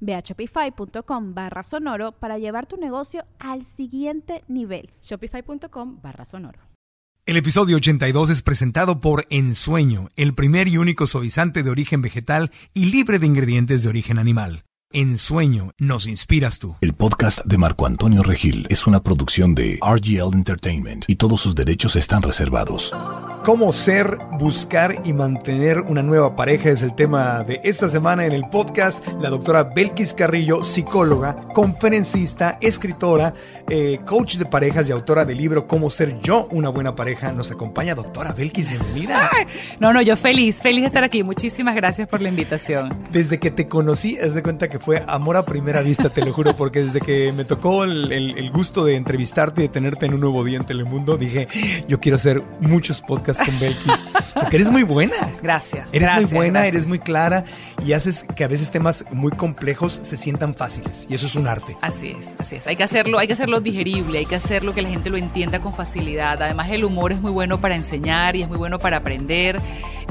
Ve a shopify.com barra sonoro para llevar tu negocio al siguiente nivel. Shopify.com barra sonoro. El episodio 82 es presentado por Ensueño, el primer y único suavizante de origen vegetal y libre de ingredientes de origen animal. Ensueño, nos inspiras tú. El podcast de Marco Antonio Regil es una producción de RGL Entertainment y todos sus derechos están reservados. Cómo ser, buscar y mantener una nueva pareja es el tema de esta semana en el podcast. La doctora Belkis Carrillo, psicóloga, conferencista, escritora, eh, coach de parejas y autora del libro Cómo ser yo una buena pareja, nos acompaña. Doctora Belkis, bienvenida. no, no, yo feliz, feliz de estar aquí. Muchísimas gracias por la invitación. Desde que te conocí, es de cuenta que fue amor a primera vista, te lo juro, porque desde que me tocó el, el gusto de entrevistarte y de tenerte en un nuevo día en Telemundo, dije, yo quiero hacer muchos podcasts con Belkis. Porque eres muy buena. Gracias. Eres muy buena, eres muy clara y haces que a veces temas muy complejos se sientan fáciles. Y eso es un arte. Así es, así es. Hay que hacerlo, hay que hacerlo digerible, hay que hacerlo que la gente lo entienda con facilidad. Además, el humor es muy bueno para enseñar y es muy bueno para aprender.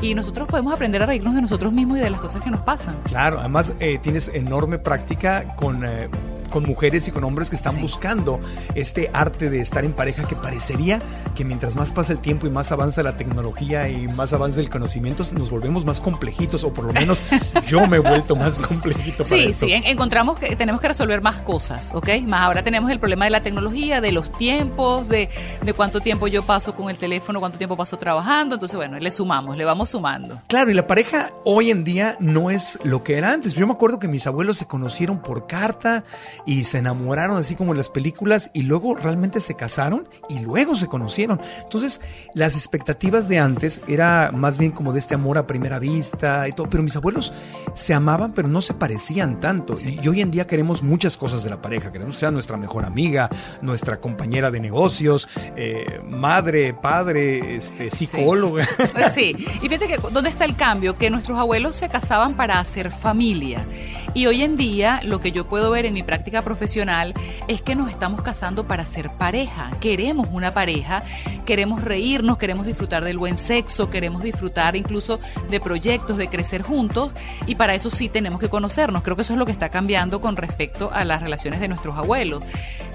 Y nosotros podemos aprender a reírnos de nosotros mismos y de las cosas que nos pasan. Claro, además eh, tienes enorme práctica con eh, con mujeres y con hombres que están buscando este arte de estar en pareja que parecería que mientras más pasa el tiempo y más avanza la tecnología y más avanza el conocimiento, nos volvemos más complejitos o por lo menos yo me he vuelto más complejito. Sí, sí, encontramos que tenemos que resolver más cosas, ¿ok? Más ahora tenemos el problema de la tecnología, de los tiempos, de, de cuánto tiempo yo paso con el teléfono, cuánto tiempo paso trabajando, entonces bueno, le sumamos, le vamos sumando. Claro, y la pareja hoy en día no es lo que era antes. Yo me acuerdo que mis abuelos se conocieron por carta y se enamoraron así como en las películas y luego realmente se casaron y luego se conocieron. Entonces, las expectativas de antes era más bien como de este amor a primera vista y todo, pero mis abuelos se amaban pero no se parecían tanto. Y hoy en día queremos muchas cosas de la pareja, queremos que sea nuestra mejor amiga, nuestra compañera de negocios, eh, madre, padre, este, psicóloga. Pues sí. y fíjate que dónde está el cambio, que nuestros abuelos se casaban para hacer familia. Y hoy en día lo que yo puedo ver en mi práctica profesional es que nos estamos casando para ser pareja. Queremos una pareja, queremos reírnos, queremos disfrutar del buen sexo, queremos disfrutar incluso de proyectos, de crecer juntos y para eso sí tenemos que conocernos. Creo que eso es lo que está cambiando con respecto a las relaciones de nuestros abuelos,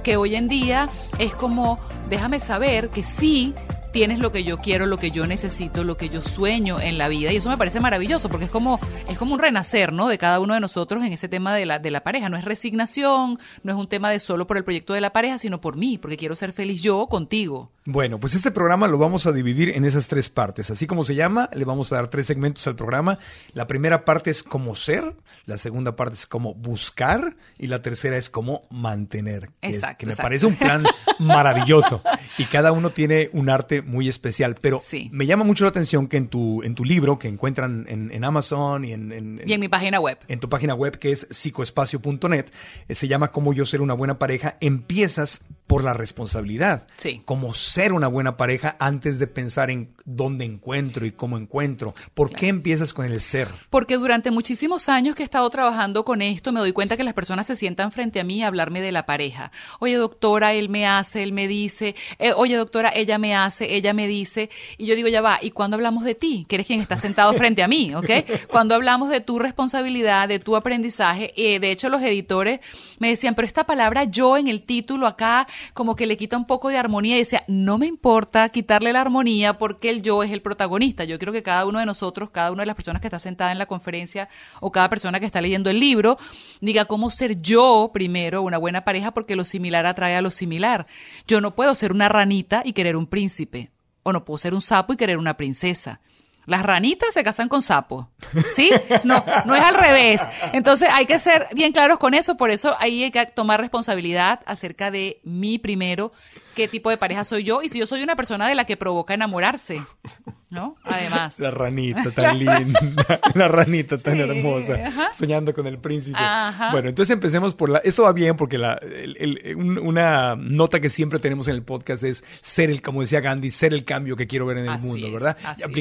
que hoy en día es como déjame saber que sí tienes lo que yo quiero, lo que yo necesito, lo que yo sueño en la vida. Y eso me parece maravilloso porque es como, es como un renacer, ¿no? De cada uno de nosotros en ese tema de la, de la pareja. No es resignación, no es un tema de solo por el proyecto de la pareja, sino por mí, porque quiero ser feliz yo contigo. Bueno, pues este programa lo vamos a dividir en esas tres partes. Así como se llama, le vamos a dar tres segmentos al programa. La primera parte es cómo ser, la segunda parte es cómo buscar y la tercera es cómo mantener. exacto. que me parece un plan maravilloso. Y cada uno tiene un arte muy especial. Pero me llama mucho la atención que en tu, en tu libro, que encuentran en, Amazon y en, Y en mi página web. En tu página web, que es psicoespacio.net, eh, se llama Cómo yo ser una buena pareja, empiezas por la responsabilidad. Sí. Como ser una buena pareja antes de pensar en dónde encuentro y cómo encuentro. ¿Por qué empiezas con el ser? Porque durante muchísimos años que he estado trabajando con esto, me doy cuenta que las personas se sientan frente a mí a hablarme de la pareja. Oye, doctora, él me hace, él me dice. Eh, oye, doctora, ella me hace, ella me dice. Y yo digo, ya va, ¿y cuando hablamos de ti? Que eres quien está sentado frente a mí, ¿ok? Cuando hablamos de tu responsabilidad, de tu aprendizaje, eh, de hecho los editores me decían, pero esta palabra yo en el título acá como que le quita un poco de armonía y decía, no me importa quitarle la armonía porque el yo es el protagonista. Yo quiero que cada uno de nosotros, cada una de las personas que está sentada en la conferencia o cada persona que está leyendo el libro, diga cómo ser yo primero una buena pareja porque lo similar atrae a lo similar. Yo no puedo ser una ranita y querer un príncipe. O no puedo ser un sapo y querer una princesa. Las ranitas se casan con sapos, ¿sí? No, no es al revés. Entonces hay que ser bien claros con eso, por eso ahí hay que tomar responsabilidad acerca de mí primero, qué tipo de pareja soy yo y si yo soy una persona de la que provoca enamorarse. ¿No? Además. La ranita tan linda, la ranita tan Sí, hermosa, ajá. soñando con el príncipe. Ajá. Bueno, entonces empecemos por la... Esto va bien porque la, el- el- un- una nota que siempre tenemos en el podcast es ser el, como decía Gandhi, ser el cambio que quiero ver en el Así mundo, ¿verdad?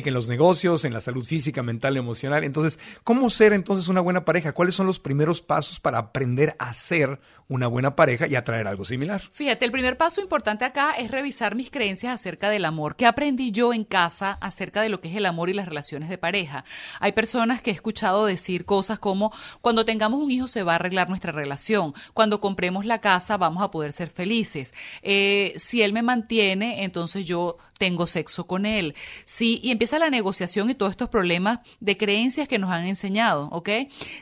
es. los negocios, en la salud física, mental, emocional. Entonces, ¿cómo ser entonces una buena pareja? ¿Cuáles son los primeros pasos para aprender a ser una buena pareja y atraer algo similar? Fíjate, el primer paso importante acá es revisar mis creencias acerca del amor. ¿Qué aprendí yo en casa acerca de lo que es el amor y las relaciones de pareja? Hay personas que he escuchado decir cosas como, cuando tengamos un hijo se va a arreglar nuestra relación, cuando compremos la casa vamos a poder ser felices, Eh, si él me mantiene, entonces yo tengo sexo con él. Sí, y empieza la negociación y todos estos problemas de creencias que nos han enseñado, ¿ok?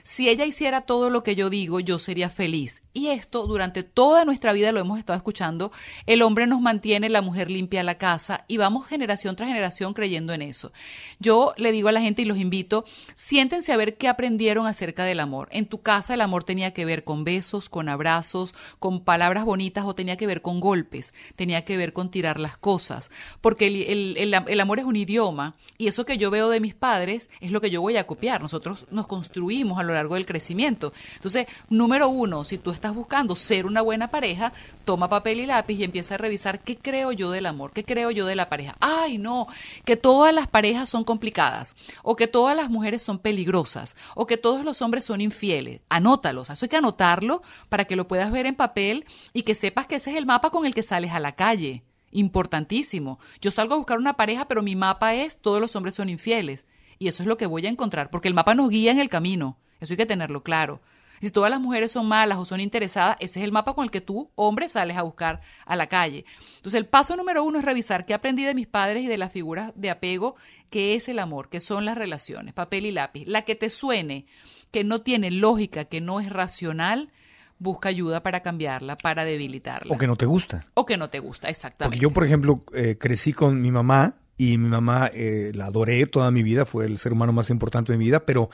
Si ella hiciera todo lo que yo digo, yo sería feliz. Y esto durante toda nuestra vida lo hemos estado escuchando. El hombre nos mantiene, la mujer limpia la casa y vamos generación tras generación creyendo en eso. Yo le digo a la gente y los invito, siéntense a ver qué aprendieron acerca del amor. En tu casa el amor tenía que ver con besos, con abrazos, con palabras bonitas o tenía que ver con golpes, tenía que ver con tirar las cosas, porque el, el- el- el amor es un idioma y eso que yo veo de mis padres es lo que yo voy a copiar. Nosotros nos construimos a lo largo del crecimiento. Entonces, número uno, si tú estás buscando ser una buena pareja, toma papel y lápiz y empieza a revisar qué creo yo del amor, qué creo yo de la pareja. Ay, no, que todas las parejas son complicadas, o que todas las mujeres son peligrosas, o que todos los hombres son infieles. Anótalos, eso hay que anotarlo para que lo puedas ver en papel y que sepas que ese es el mapa con el que sales a la calle. Importantísimo. Yo salgo a buscar una pareja, pero mi mapa es todos los hombres son infieles. Y eso es lo que voy a encontrar, porque el mapa nos guía en el camino. Eso hay que tenerlo claro. Si todas las mujeres son malas o son interesadas, ese es el mapa con el que tú, hombre, sales a buscar a la calle. Entonces, el paso número uno es revisar qué aprendí de mis padres y de las figuras de apego, qué es el amor, qué son las relaciones, papel y lápiz. La que te suene, que no tiene lógica, que no es racional, busca ayuda para cambiarla, para debilitarla. O que no te gusta. O que no te gusta, exactamente. Porque yo, por ejemplo, eh, crecí con mi mamá y mi mamá eh, la adoré toda mi vida, fue el ser humano más importante de mi vida, pero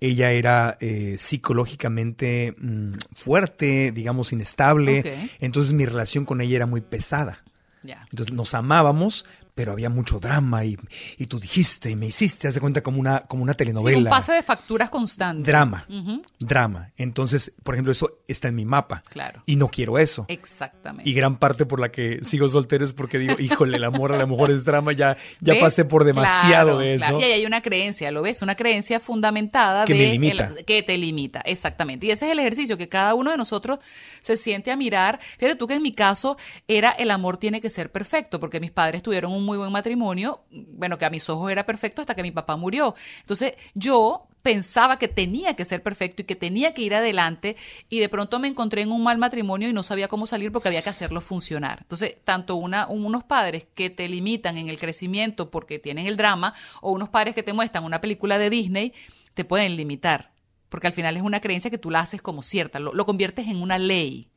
ella era eh, psicológicamente mm, fuerte, digamos, inestable. Entonces mi relación con ella era muy pesada. Entonces nos amábamos, pero había mucho drama y, y tú dijiste y me hiciste, haz de cuenta como una, como una Sí, telenovela. un pase de facturas constante. Drama, drama. Entonces, por ejemplo, eso está en mi mapa. Claro. Y no quiero eso. Exactamente. Y gran parte por la que sigo soltero es porque digo, híjole, el amor a lo mejor es drama, ya, ya ¿Ves? pasé por demasiado Claro, de eso. claro. Y ahí hay una creencia, ¿lo ves? Una creencia fundamentada Que de me limita. el- que te limita, exactamente. Y ese es el ejercicio que cada uno de nosotros se siente a mirar. Fíjate tú que en mi caso era el amor tiene que ser perfecto, porque mis padres tuvieron un muy buen matrimonio, bueno, que a mis ojos era perfecto hasta que mi papá murió. Entonces, yo pensaba que tenía que ser perfecto y que tenía que ir adelante y de pronto me encontré en un mal matrimonio y no sabía cómo salir porque había que hacerlo funcionar. Entonces, tanto una, unos padres que te limitan en el crecimiento porque tienen el drama o unos padres que te muestran una película de Disney, te pueden limitar. Porque al final es una creencia que tú la haces como cierta, lo, lo conviertes en una ley.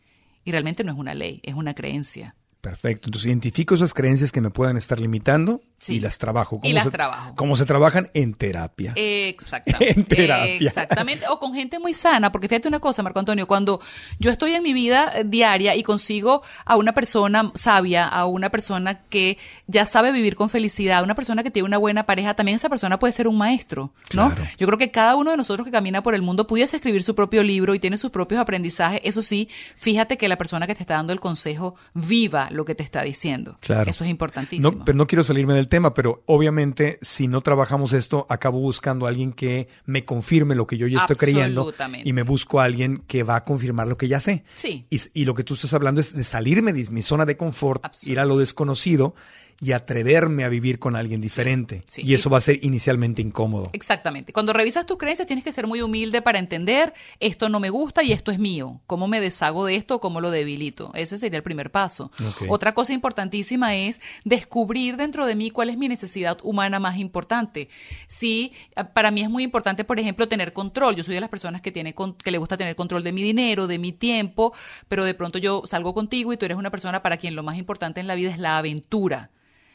Y realmente no es una ley, es una creencia. Perfecto. Entonces identifico esas creencias que me puedan estar limitando Sí. y las trabajo. Y las se, trabajo. ¿Cómo se trabajan? En terapia. Exactamente. En terapia. Exactamente. O con gente muy sana, porque fíjate una cosa, Marco Antonio, cuando yo estoy en mi vida eh, diaria y consigo a una persona sabia, a una persona que ya sabe vivir con felicidad, a una persona que tiene una buena pareja, también esa persona puede ser un maestro, ¿no? Claro. Yo creo que cada uno de nosotros que camina por el mundo pudiese escribir su propio libro y tiene sus propios aprendizajes. Eso sí, fíjate que la persona que te está dando el consejo viva lo que te está diciendo. Claro. Eso es importantísimo. No, pero no quiero salirme del tema, pero obviamente si no trabajamos esto, acabo buscando a alguien que me confirme lo que yo ya estoy creyendo y me busco a alguien que va a confirmar lo que ya sé. Sí. Y, y lo que tú estás hablando es de salirme de mi zona de confort, ir a lo desconocido y atreverme a vivir con alguien diferente. sí. Y eso va a ser inicialmente incómodo. Exactamente. Cuando revisas tus creencias tienes que ser muy humilde para entender esto no me gusta y esto es mío. ¿Cómo me deshago de esto o cómo lo debilito? Ese sería el primer paso. Otra cosa importantísima es descubrir dentro de mí cuál es mi necesidad humana más importante. Sí, para mí es muy importante, por ejemplo, tener control. Yo soy de las personas que tiene que le gusta tener control de mi dinero, de mi tiempo, pero de pronto yo salgo contigo y tú eres una persona para quien lo más importante en la vida es la aventura.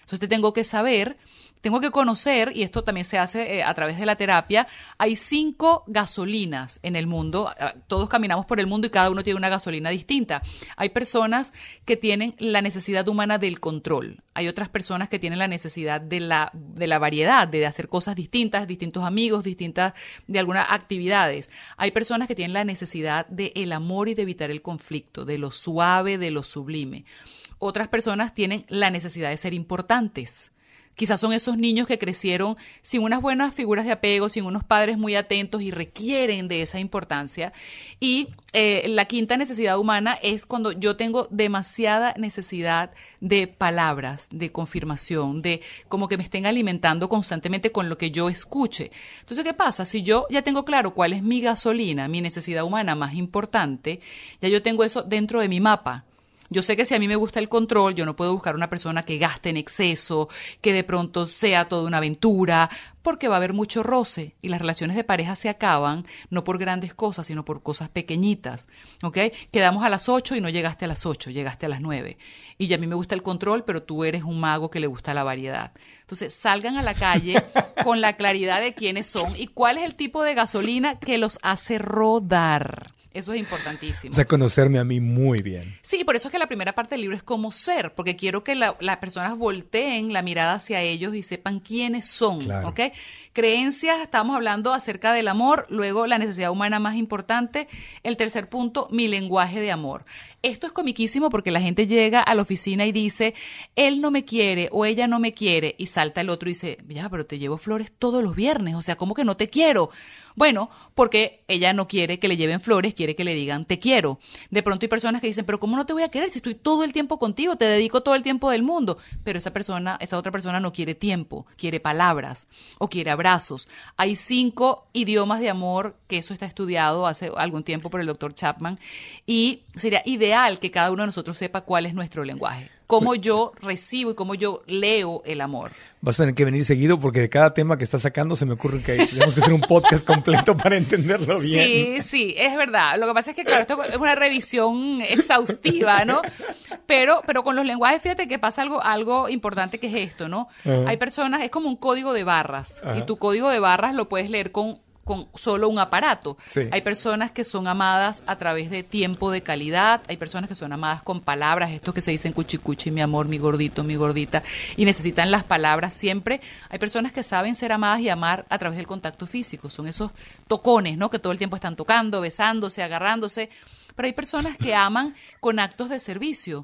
Entonces te tengo que saber tengo que conocer, y esto también se hace eh, a través de la terapia, hay cinco gasolinas en el mundo. Ah, todos caminamos por el mundo y cada uno tiene una gasolina distinta. Hay personas que tienen la necesidad humana del control. Hay otras personas que tienen la necesidad de la, de la variedad, de hacer cosas distintas, distintos amigos, distintas de algunas actividades. Hay personas que tienen la necesidad del el amor y de evitar el conflicto, de lo suave, de lo sublime. Otras personas tienen la necesidad de ser importantes Quizás son esos niños que crecieron sin unas buenas figuras de apego, sin unos padres muy atentos y requieren de esa importancia. Y eh, la quinta necesidad humana es cuando yo tengo demasiada necesidad de palabras, de confirmación, de como que me estén alimentando constantemente con lo que yo escuche. Entonces, ¿qué pasa? Si yo ya tengo claro cuál es mi gasolina, mi necesidad humana más importante, ya yo tengo eso dentro de mi mapa. Yo sé que si a mí me gusta el control, yo no puedo buscar una persona que gaste en exceso, que de pronto sea toda una aventura, porque va a haber mucho roce y las relaciones de pareja se acaban no por grandes cosas, sino por cosas pequeñitas. ¿Ok? Quedamos a las 8 y no llegaste a las 8, llegaste a las 9. Y ya a mí me gusta el control, pero tú eres un mago que le gusta la variedad. Entonces, salgan a la calle con la claridad de quiénes son y cuál es el tipo de gasolina que los hace rodar. Eso es importantísimo. O sea, conocerme a mí muy bien. Sí, por eso es que la primera parte del libro es cómo ser, porque quiero que las personas volteen la mirada hacia ellos y sepan quiénes son, ¿ok? Creencias, estamos hablando acerca del amor, luego la necesidad humana más importante, el tercer punto, mi lenguaje de amor. Esto es comiquísimo porque la gente llega a la oficina y dice, él no me quiere o ella no me quiere, y salta el otro y dice, ya, pero te llevo flores todos los viernes, o sea, ¿cómo que no te quiero? Bueno, porque ella no quiere que le lleven flores, quiere que le digan te quiero. De pronto hay personas que dicen, pero ¿cómo no te voy a querer si estoy todo el tiempo contigo? Te dedico todo el tiempo del mundo. Pero esa persona, esa otra persona no quiere tiempo, quiere palabras o quiere abrazos. Hay cinco idiomas de amor, que eso está estudiado hace algún tiempo por el doctor Chapman, y sería ideal que cada uno de nosotros sepa cuál es nuestro lenguaje cómo yo recibo y cómo yo leo el amor. Vas a tener que venir seguido porque de cada tema que estás sacando se me ocurre que tenemos que hacer un podcast completo para entenderlo bien. Sí, sí, es verdad. Lo que pasa es que, claro, esto es una revisión exhaustiva, ¿no? Pero, pero con los lenguajes, fíjate que pasa algo, algo importante que es esto, ¿no? Hay personas, es como un código de barras y tu código de barras lo puedes leer con con solo un aparato. Hay personas que son amadas a través de tiempo de calidad, hay personas que son amadas con palabras, estos que se dicen cuchicuchi, mi amor, mi gordito, mi gordita, y necesitan las palabras siempre. Hay personas que saben ser amadas y amar a través del contacto físico, son esos tocones, ¿no? Que todo el tiempo están tocando, besándose, agarrándose pero hay personas que aman con actos de servicio.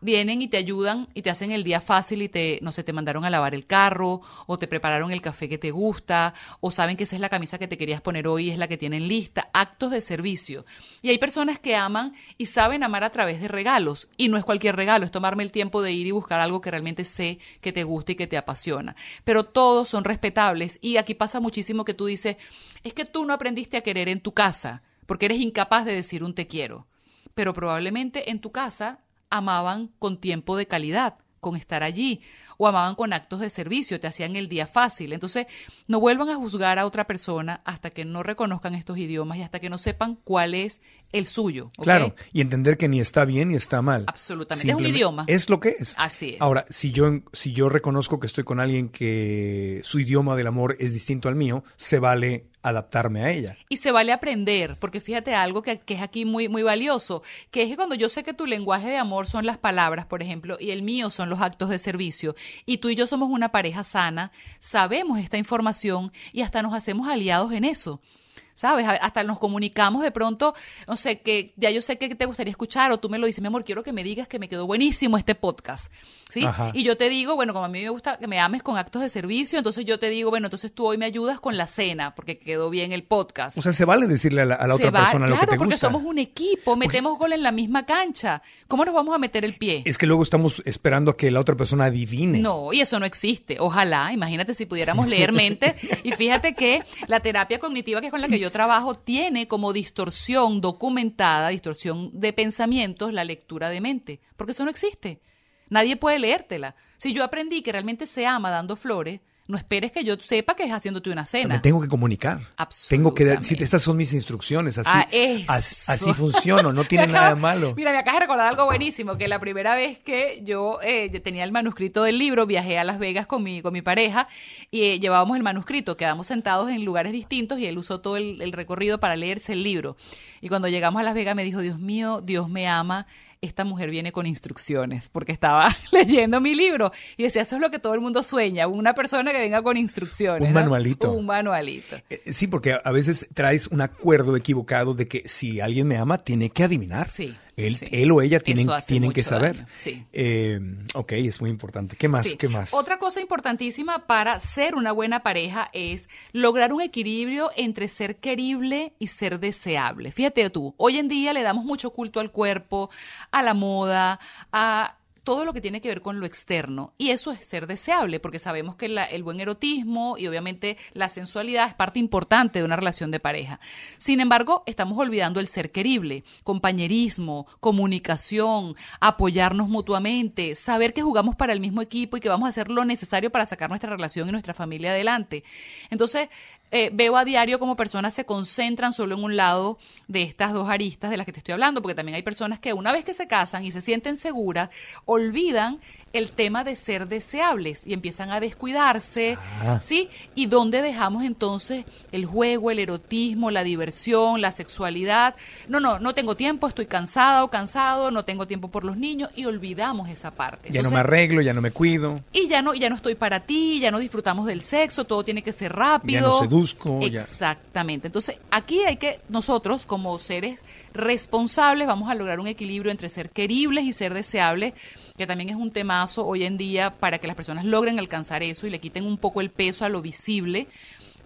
Vienen y te ayudan y te hacen el día fácil y te, no sé, te mandaron a lavar el carro o te prepararon el café que te gusta o saben que esa es la camisa que te querías poner hoy y es la que tienen lista. Actos de servicio. Y hay personas que aman y saben amar a través de regalos. Y no es cualquier regalo, es tomarme el tiempo de ir y buscar algo que realmente sé que te gusta y que te apasiona. Pero todos son respetables y aquí pasa muchísimo que tú dices, es que tú no aprendiste a querer en tu casa porque eres incapaz de decir un te quiero. Pero probablemente en tu casa amaban con tiempo de calidad, con estar allí, o amaban con actos de servicio, te hacían el día fácil. Entonces, no vuelvan a juzgar a otra persona hasta que no reconozcan estos idiomas y hasta que no sepan cuál es el suyo. Claro, y entender que ni está bien ni está mal. Absolutamente, es un idioma. Es lo que es. Así es. Ahora, si yo, si yo reconozco que estoy con alguien que su idioma del amor es distinto al mío, se vale adaptarme a ella. Y se vale aprender, porque fíjate algo que, es aquí muy, muy valioso, que es que cuando yo sé que tu lenguaje de amor son las palabras, por ejemplo, y el mío son los actos de servicio, y tú y yo somos una pareja sana, sabemos esta información y hasta nos hacemos aliados en eso. ¿Sabes? Hasta nos comunicamos de pronto, no sé, que ya yo sé que te gustaría escuchar o tú me lo dices, mi amor, quiero que me digas que me quedó buenísimo este podcast, ¿sí? Y yo te digo, bueno, como a mí me gusta que me ames con actos de servicio, entonces yo te digo, bueno, entonces tú hoy me ayudas con la cena porque quedó bien el podcast. O sea, se vale decirle a la, otra persona lo que te Claro, porque somos un equipo, metemos gol en la misma cancha. ¿Cómo nos vamos a meter el pie? Es que luego estamos esperando a que la otra persona adivine. No, y eso no existe. Ojalá, imagínate si pudiéramos leer mente. y fíjate que la terapia cognitiva, que es con la que yo trabajo tiene como distorsión documentada, distorsión de pensamientos, la lectura de mente, porque eso no existe. Nadie puede leértela. Si yo aprendí que realmente se ama dando flores, No esperes que yo sepa que es haciéndote una cena. me tengo que comunicar. Tengo que decir, estas son mis instrucciones, así, Ah, así, funciono, no tiene nada de malo. Mira, me acabas de recordar algo buenísimo, que la primera vez que yo eh, tenía el manuscrito del libro, viajé a Las Vegas con mi, con mi pareja y eh, llevábamos el manuscrito, quedamos sentados en lugares distintos y él usó todo el, el recorrido para leerse el libro. Y cuando llegamos a Las Vegas me dijo, Dios mío, Dios me ama. Esta mujer viene con instrucciones, porque estaba leyendo mi libro. Y decía, eso es lo que todo el mundo sueña, una persona que venga con instrucciones. Un ¿no? manualito. Un manualito. Eh, Sí, porque a- a veces traes un acuerdo equivocado de que si alguien me ama, tiene que adivinar. Sí, Él, sí. él o ella tienen, tienen que saber. sí. Eh, ok, es muy importante. ¿Qué más? Sí. ¿Qué más? Otra cosa importantísima para ser una buena pareja es lograr un equilibrio entre ser querible y ser deseable. Fíjate tú, hoy en día le damos mucho culto al cuerpo, a la moda, a todo lo que tiene que ver con lo externo. Y eso es ser deseable, porque sabemos que el buen erotismo y obviamente la sensualidad es parte importante de una relación de pareja. Sin embargo, estamos olvidando el ser querible, compañerismo, comunicación, apoyarnos mutuamente, saber que jugamos para el mismo equipo y que vamos a hacer lo necesario para sacar nuestra relación y nuestra familia adelante. Entonces, eh, veo a diario como personas se concentran solo en un lado de estas dos aristas de las que te estoy hablando, porque también hay personas que una vez que se casan y se sienten seguras, olvidan el tema de ser deseables y empiezan a descuidarse, Ah. ¿sí? ¿Y dónde dejamos entonces el juego, el erotismo, la diversión, la sexualidad? No, no, no tengo tiempo, estoy cansada o cansado, no tengo tiempo por los niños y olvidamos esa parte. ya no me arreglo, ya no me cuido. y ya no, ya no estoy para ti, ya no disfrutamos del sexo, todo tiene que ser rápido. Ya no seduzco, ya- Exactamente. Entonces, aquí hay que, nosotros como seres responsables, vamos a lograr un equilibrio entre ser queribles y ser deseables, que también es un temazo hoy en día para que las personas logren alcanzar eso y le quiten un poco el peso a lo visible.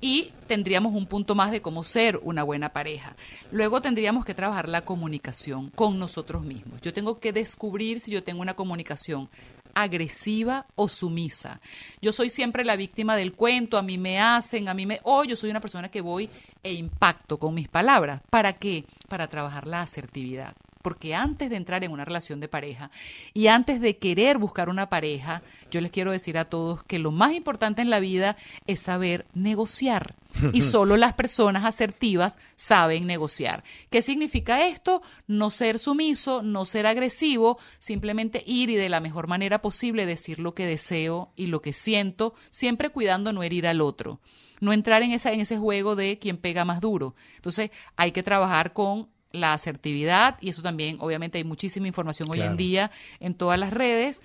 Y tendríamos un punto más de cómo ser una buena pareja. Luego tendríamos que trabajar la comunicación con nosotros mismos. Yo tengo que descubrir si yo tengo una comunicación agresiva o sumisa. Yo soy siempre la víctima del cuento, a mí me hacen, a mí me... O yo soy una persona que voy e impacto con mis palabras. ¿Para qué? Para trabajar la asertividad. Porque antes de entrar en una relación de pareja y antes de querer buscar una pareja, yo les quiero decir a todos que lo más importante en la vida es saber negociar. Y solo las personas asertivas saben negociar. ¿Qué significa esto? No ser sumiso, no ser agresivo, simplemente ir y de la mejor manera posible decir lo que deseo y lo que siento, siempre cuidando no herir al otro. No entrar en, esa, en ese juego de quien pega más duro. Entonces hay que trabajar con la asertividad y eso también, obviamente hay muchísima información hoy en día en todas las redes.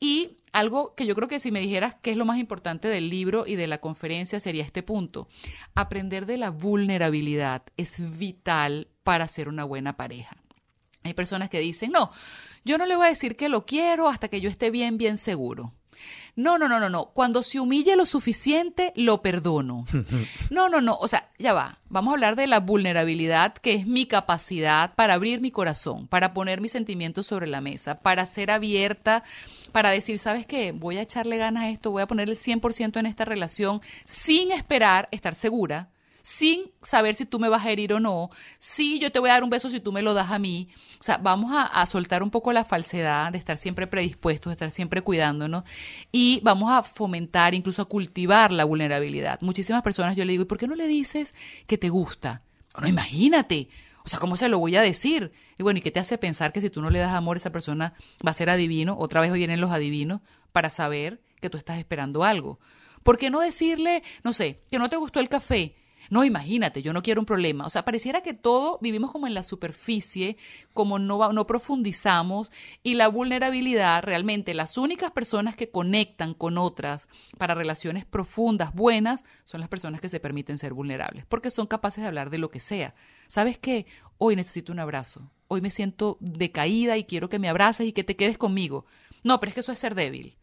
Y algo que yo creo que si me dijeras qué es lo más importante del libro y de la conferencia sería este punto. Aprender de la vulnerabilidad es vital para ser una buena pareja. Hay personas que dicen, no, yo no le voy a decir que lo quiero hasta que yo esté bien, bien seguro. No, no, no, no, no. Cuando se humille lo suficiente, lo perdono. No, no, no. O sea, ya va. Vamos a hablar de la vulnerabilidad, que es mi capacidad para abrir mi corazón, para poner mis sentimientos sobre la mesa, para ser abierta, para decir, ¿sabes qué? Voy a echarle ganas a esto, voy a poner el 100% en esta relación sin esperar estar segura sin saber si tú me vas a herir o no, si yo te voy a dar un beso si tú me lo das a mí. O sea, vamos a, soltar un poco la falsedad de estar siempre predispuestos, de estar siempre cuidándonos y vamos a fomentar, incluso a cultivar la vulnerabilidad. Muchísimas personas yo le digo, ¿y por qué no le dices que te gusta? No, imagínate. O sea, ¿cómo se lo voy a decir? Y bueno, ¿y qué te hace pensar que si tú no le das amor, esa persona va a ser adivino? Otra vez vienen los adivinos para saber que tú estás esperando algo. ¿Por qué no decirle, no sé, que no te gustó el café? No, imagínate, yo no quiero un problema. O sea, pareciera que todo vivimos como en la superficie, como no, profundizamos y la vulnerabilidad, realmente las únicas personas que conectan con otras para relaciones profundas, buenas, son las personas que se permiten ser vulnerables, porque son capaces de hablar de lo que sea. ¿Sabes qué? Hoy necesito un abrazo. Hoy me siento decaída y quiero que me abraces y que te quedes conmigo. No, pero es que eso es ser débil.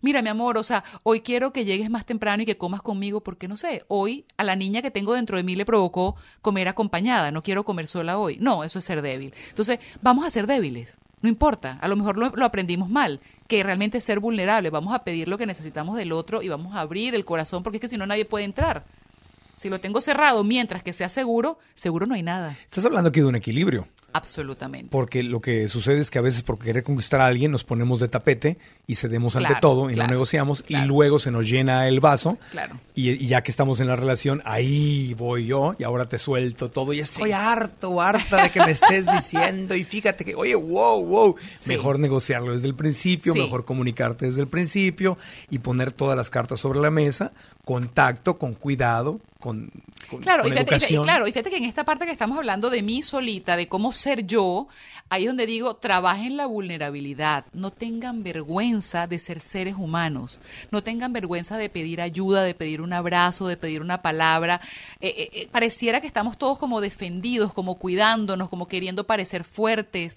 Mira, mi amor, o sea, hoy quiero que llegues más temprano y que comas conmigo porque, no sé, hoy a la niña que tengo dentro de mí le provocó comer acompañada, no quiero comer sola hoy. No, eso es ser débil. Entonces, vamos a ser débiles. No importa, a lo mejor lo, lo aprendimos mal, que realmente es ser vulnerable. Vamos a pedir lo que necesitamos del otro y vamos a abrir el corazón porque es que si no nadie puede entrar. Si lo tengo cerrado mientras que sea seguro, seguro no hay nada. Estás hablando aquí de un equilibrio. Absolutamente. Porque lo que sucede es que a veces por querer conquistar a alguien nos ponemos de tapete y cedemos ante Claro, todo y claro, no negociamos claro. y luego se nos llena el vaso Claro. y, y ya que estamos en la relación, ahí voy yo y ahora te suelto todo y estoy harto, harta de que me estés diciendo y fíjate que, oye, wow, wow, Sí. mejor negociarlo desde el principio, Sí. mejor comunicarte desde el principio y poner todas las cartas sobre la mesa con tacto, con cuidado, con, con, Claro, con y fíjate, educación. y claro, y fíjate que en esta parte que estamos hablando de mí solita, de cómo ser yo, ahí es donde digo, trabajen la vulnerabilidad, no tengan vergüenza de ser seres humanos, no tengan vergüenza de pedir ayuda, de pedir un abrazo, de pedir una palabra. Eh, eh, eh, pareciera que estamos todos como defendidos, como cuidándonos, como queriendo parecer fuertes,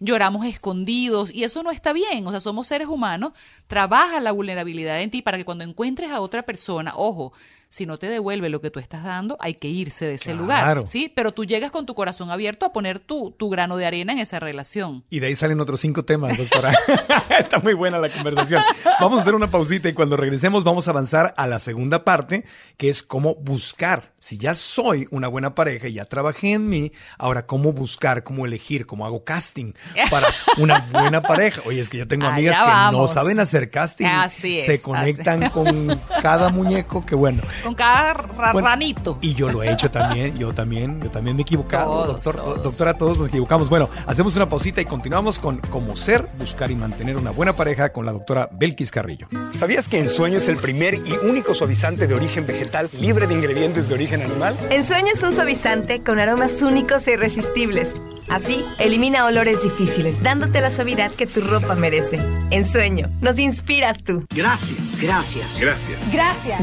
lloramos escondidos, y eso no está bien, o sea, somos seres humanos, trabaja la vulnerabilidad en ti para que cuando encuentres a otra persona, ojo, si no te devuelve lo que tú estás dando, hay que irse de ese Claro. lugar, ¿sí? Pero tú llegas con tu corazón abierto a poner tu, tu grano de arena en esa relación. Y de ahí salen otros cinco temas, doctora. Está muy buena la conversación. Vamos a hacer una pausita y cuando regresemos vamos a avanzar a la segunda parte, que es cómo buscar. Si ya soy una buena pareja y ya trabajé en mí, ahora cómo buscar, cómo elegir, cómo hago casting para una buena pareja. Oye, es que yo tengo Allá amigas que no saben hacer casting. Así es, Se así. conectan con cada muñeco, que bueno. Con cada Bueno, ranito. Y yo lo he hecho también, yo también, yo también me he equivocado, Todos, doctor, todos. doctora, todos nos equivocamos. Bueno, hacemos una pausita y continuamos con cómo ser, buscar y mantener una buena pareja con la doctora Belkis Carrillo. ¿Sabías que Ensueño es el primer y único suavizante de origen vegetal libre de ingredientes de origen animal? Ensueño es un suavizante con aromas únicos e irresistibles. Así, elimina olores difíciles, dándote la suavidad que tu ropa merece. Ensueño, nos inspiras tú. Gracias, gracias.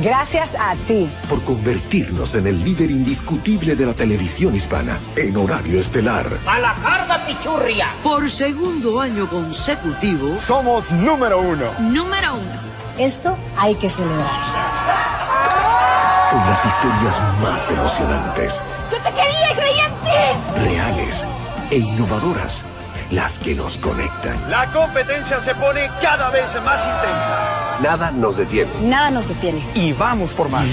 Gracias a ti. por convertirnos en el líder indiscutible de la televisión hispana en horario estelar. A la carga pichurria. Por segundo año consecutivo. Somos número uno. Número uno. Esto hay que celebrar. Con las historias más emocionantes. Yo te quería y creí en ti. Reales e innovadoras. Las que nos conectan. La competencia se pone cada vez más intensa. Nada nos detiene. Nada nos detiene. Y vamos por más.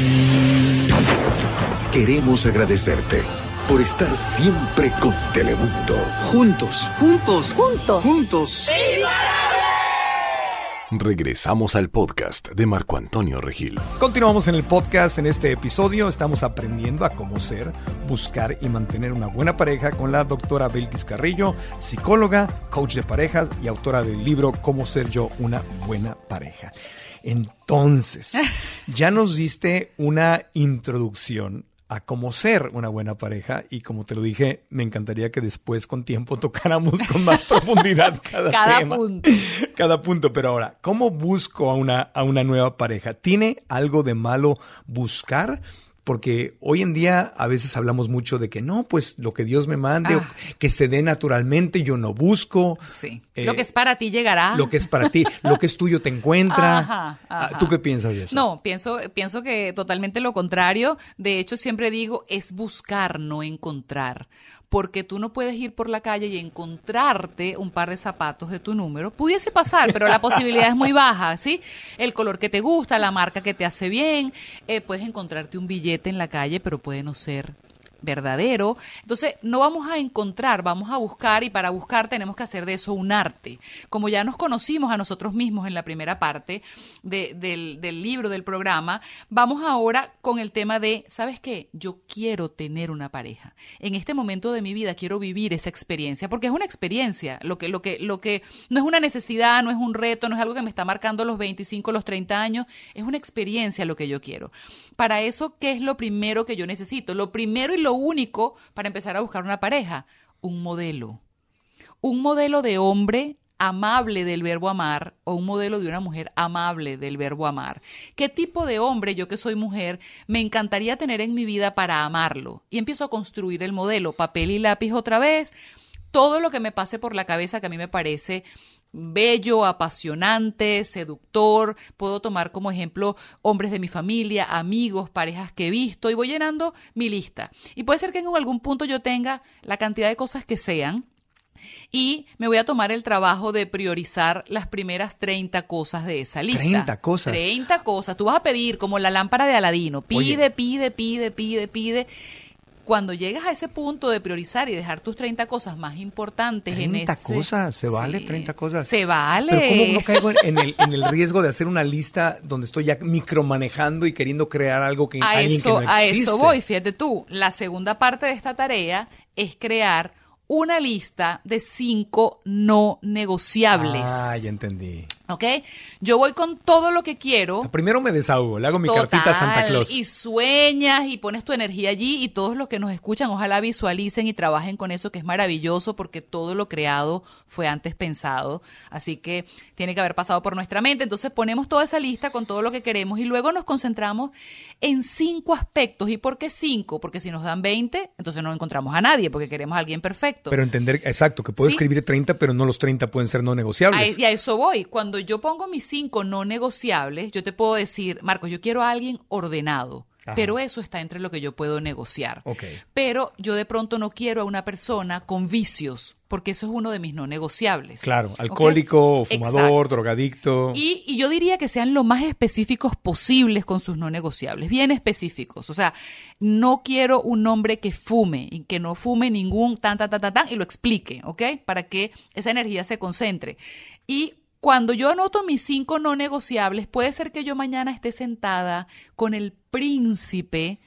Queremos agradecerte por estar siempre con Telemundo. Juntos, juntos, Juntos. juntos. Regresamos al podcast de Marco Antonio Regil. Continuamos en el podcast. En este episodio estamos aprendiendo a cómo ser, buscar y mantener una buena pareja con la doctora Belkis Carrillo, psicóloga, coach de parejas y autora del libro Cómo ser yo una buena pareja. Entonces, ya nos diste una introducción a cómo ser una buena pareja y como te lo dije, me encantaría que después con tiempo tocáramos con más profundidad cada, Cada tema. punto. Cada punto, pero ahora, ¿cómo busco a una, a una nueva pareja? ¿Tiene algo de malo buscar? Porque hoy en día a veces hablamos mucho de que no, pues lo que Dios me mande, Ah. que se dé naturalmente, yo no busco. Sí. Eh, lo que es para ti llegará. Lo que es para ti, lo que es tuyo te encuentra. Ajá, Ah, ajá. ¿Tú qué piensas de eso? No, pienso, pienso que totalmente lo contrario. De hecho, siempre digo, es buscar, no encontrar. Porque tú no puedes ir por la calle y encontrarte un par de zapatos de tu número. Pudiese pasar, pero la posibilidad es muy baja, ¿sí? El color que te gusta, la marca que te hace bien. eh, puedes encontrarte un billete en la calle, pero puede no ser verdadero. Entonces, no vamos a encontrar, vamos a buscar y para buscar tenemos que hacer de eso un arte. Como ya nos conocimos a nosotros mismos en la primera parte de- del, libro, del programa, vamos ahora con el tema de, ¿sabes qué? Yo quiero tener una pareja. En este momento de mi vida quiero vivir esa experiencia, porque es una experiencia, lo que, lo que, lo que no es una necesidad, no es un reto, no es algo que me está marcando los 25, los 30 años, es una experiencia lo que yo quiero. Para eso, ¿qué es lo primero que yo necesito? Lo primero y lo único para empezar a buscar una pareja, un modelo. Un modelo de hombre amable del verbo amar o un modelo de una mujer amable del verbo amar. ¿Qué tipo de hombre, yo que soy mujer, me encantaría tener en mi vida para amarlo? Y empiezo a construir el modelo, papel y lápiz otra vez, todo lo que me pase por la cabeza que a mí me parece bello, apasionante, seductor. Puedo tomar como ejemplo hombres de mi familia, amigos, parejas que he visto y voy llenando mi lista. Y puede ser que en algún punto yo tenga la cantidad de cosas que sean. Y me voy a tomar el trabajo de priorizar las primeras 30 cosas de esa lista. 30 cosas. 30 cosas. Tú vas a pedir como la lámpara de Aladino. Pide, Oye. pide, pide, pide, pide. Cuando llegas a ese punto de priorizar y dejar tus 30 cosas más importantes en 30 ese... cosas, se vale Sí. 30 cosas. Se vale. Pero ¿cómo no caigo en, en el, en el riesgo de hacer una lista donde estoy ya micromanejando y queriendo crear algo que a alguien eso, que no a existe? eso voy, fíjate tú. La segunda parte de esta tarea es crear una lista de cinco no negociables. Ah, ya entendí. ¿Ok? Yo voy con todo lo que quiero. Primero me desahogo, le hago mi cartita a Santa Claus. Y sueñas y pones tu energía allí y todos los que nos escuchan ojalá visualicen y trabajen con eso que es maravilloso porque todo lo creado fue antes pensado. Así que tiene que haber pasado por nuestra mente. Entonces ponemos toda esa lista con todo lo que queremos y luego nos concentramos en cinco aspectos. ¿Y por qué cinco? Porque si nos dan 20, entonces no encontramos a nadie porque queremos a alguien perfecto. Pero entender, exacto, que puedo Sí. escribir 30, pero no los 30 pueden ser no A- negociables. y a eso voy. Cuando yo pongo mis cinco no negociables, yo te puedo decir, Marcos, yo quiero a alguien ordenado. Ajá. Pero eso está entre lo que yo puedo negociar. Pero yo de pronto no quiero a una persona con vicios, porque eso es uno de mis no negociables. Claro, alcohólico, fumador, Exacto. drogadicto. Y, y yo diría que sean lo más específicos posibles con sus no negociables, bien específicos. O sea, no quiero un hombre que fume y que no fume ningún tan, tan, tan, tan, tan y lo explique, ¿ok? Para que esa energía se concentre. Y cuando yo anoto mis cinco no negociables, puede ser que yo mañana esté sentada con el príncipe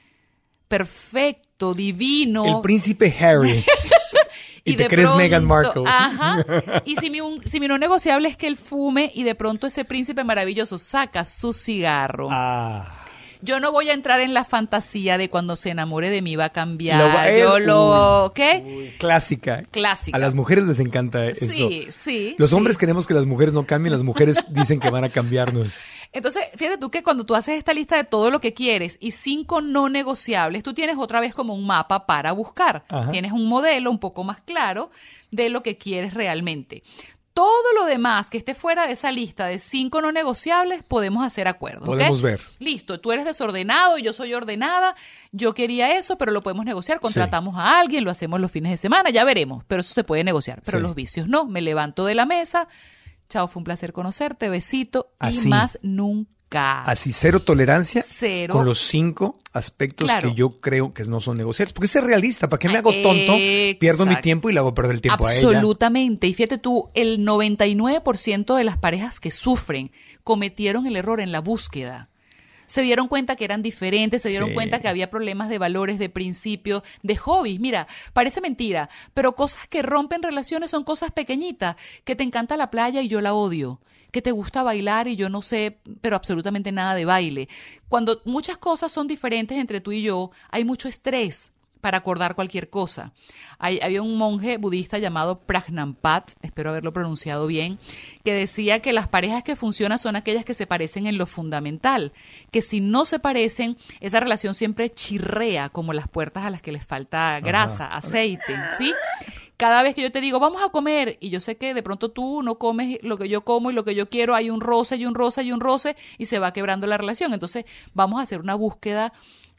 perfecto, divino. El príncipe Harry. y, te de crees pronto- Meghan Markle. Ajá. Y si mi, un- si mi no negociable es que él fume y de pronto ese príncipe maravilloso saca su cigarro. Ah. Yo no voy a entrar en la fantasía de cuando se enamore de mí va a cambiar. Lo va- Yo él- lo... uy, ¿Qué? Clásica. Clásica. A las mujeres les encanta eso. Sí, sí. Los sí. hombres queremos que las mujeres no cambien, las mujeres dicen que van a cambiarnos. Entonces, fíjate tú que cuando tú haces esta lista de todo lo que quieres y cinco no negociables, tú tienes otra vez como un mapa para buscar. Ajá. Tienes un modelo un poco más claro de lo que quieres realmente. Todo lo demás que esté fuera de esa lista de cinco no negociables, podemos hacer acuerdos. Podemos ver. Listo, tú eres desordenado y yo soy ordenada. Yo quería eso, pero lo podemos negociar. Contratamos a alguien, lo hacemos los fines de semana, ya veremos. Pero eso se puede negociar. Pero Sí. los vicios no. Me levanto de la mesa. Chao, fue un placer conocerte. Besito. Así. Y más nunca. Así, cero tolerancia Cero. con los cinco aspectos Claro. que yo creo que no son negociables. Porque ser realista, ¿para qué me hago tonto? Pierdo mi tiempo y le hago perder el tiempo a ella. Absolutamente. Y fíjate tú, el 99% de las parejas que sufren cometieron el error en la búsqueda. Se dieron cuenta que eran diferentes, se dieron Sí. cuenta que había problemas de valores, de principios, de hobbies. Mira, parece mentira, pero cosas que rompen relaciones son cosas pequeñitas. Que te encanta la playa y yo la odio. Que te gusta bailar y yo no sé, pero absolutamente nada de baile. Cuando muchas cosas son diferentes entre tú y yo, hay mucho estrés para acordar cualquier cosa. Hay- había un monje budista llamado Prajnampat, espero haberlo pronunciado bien, que decía que las parejas que funcionan son aquellas que se parecen en lo fundamental, que si no se parecen, esa relación siempre chirrea como las puertas a las que les falta grasa, aceite, ¿sí? Cada vez que yo te digo, vamos a comer, y yo sé que de pronto tú no comes lo que yo como y lo que yo quiero, hay un roce y un roce y un roce, y se va quebrando la relación. Entonces, vamos a hacer una búsqueda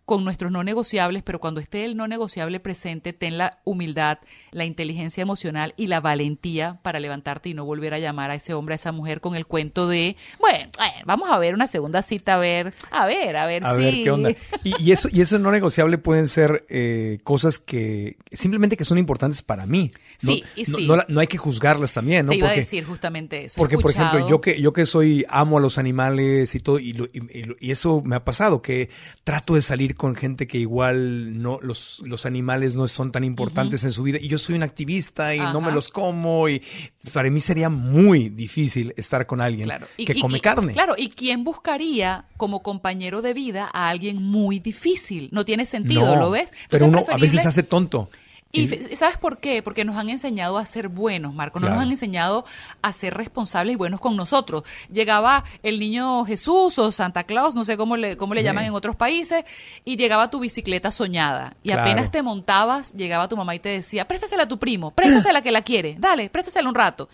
con nuestros no negociables, pero cuando esté el no negociable presente, ten la humildad, la inteligencia emocional y la valentía para levantarte y no volver a llamar a ese hombre, a esa mujer con el cuento de, bueno, vamos a ver una segunda cita, a ver, a ver, a ver A ver qué onda. Y, y eso, y eso no negociable pueden ser eh, cosas que simplemente que son importantes para mí. No, Sí, y no- sí. no la- no hay que juzgarlas también, ¿no? Te iba a decir justamente eso. Porque, por ejemplo, yo que, yo que soy amo a los animales y todo, y, lo- y- y eso me ha pasado, que trato de salir con gente que igual no, los, los animales no son tan importantes en su vida, y yo soy un activista y no me los como, y para mí sería muy difícil estar con alguien Claro. Y- que y- come y- carne. Claro, ¿y quién buscaría como compañero de vida a alguien muy difícil? No tiene sentido, No, ¿lo ves? Entonces, pero uno a veces hace tonto. Y ¿sabes por qué? Porque nos han enseñado a ser buenos, Marco. No Claro. nos han enseñado a ser responsables y buenos con nosotros. Llegaba el niño Jesús o Santa Claus, no sé cómo le, cómo le llaman Sí. en otros países, y llegaba tu bicicleta soñada. Y Claro. apenas te montabas, llegaba tu mamá y te decía, préstasela a tu primo, préstasela que la quiere, dale, préstasela un rato.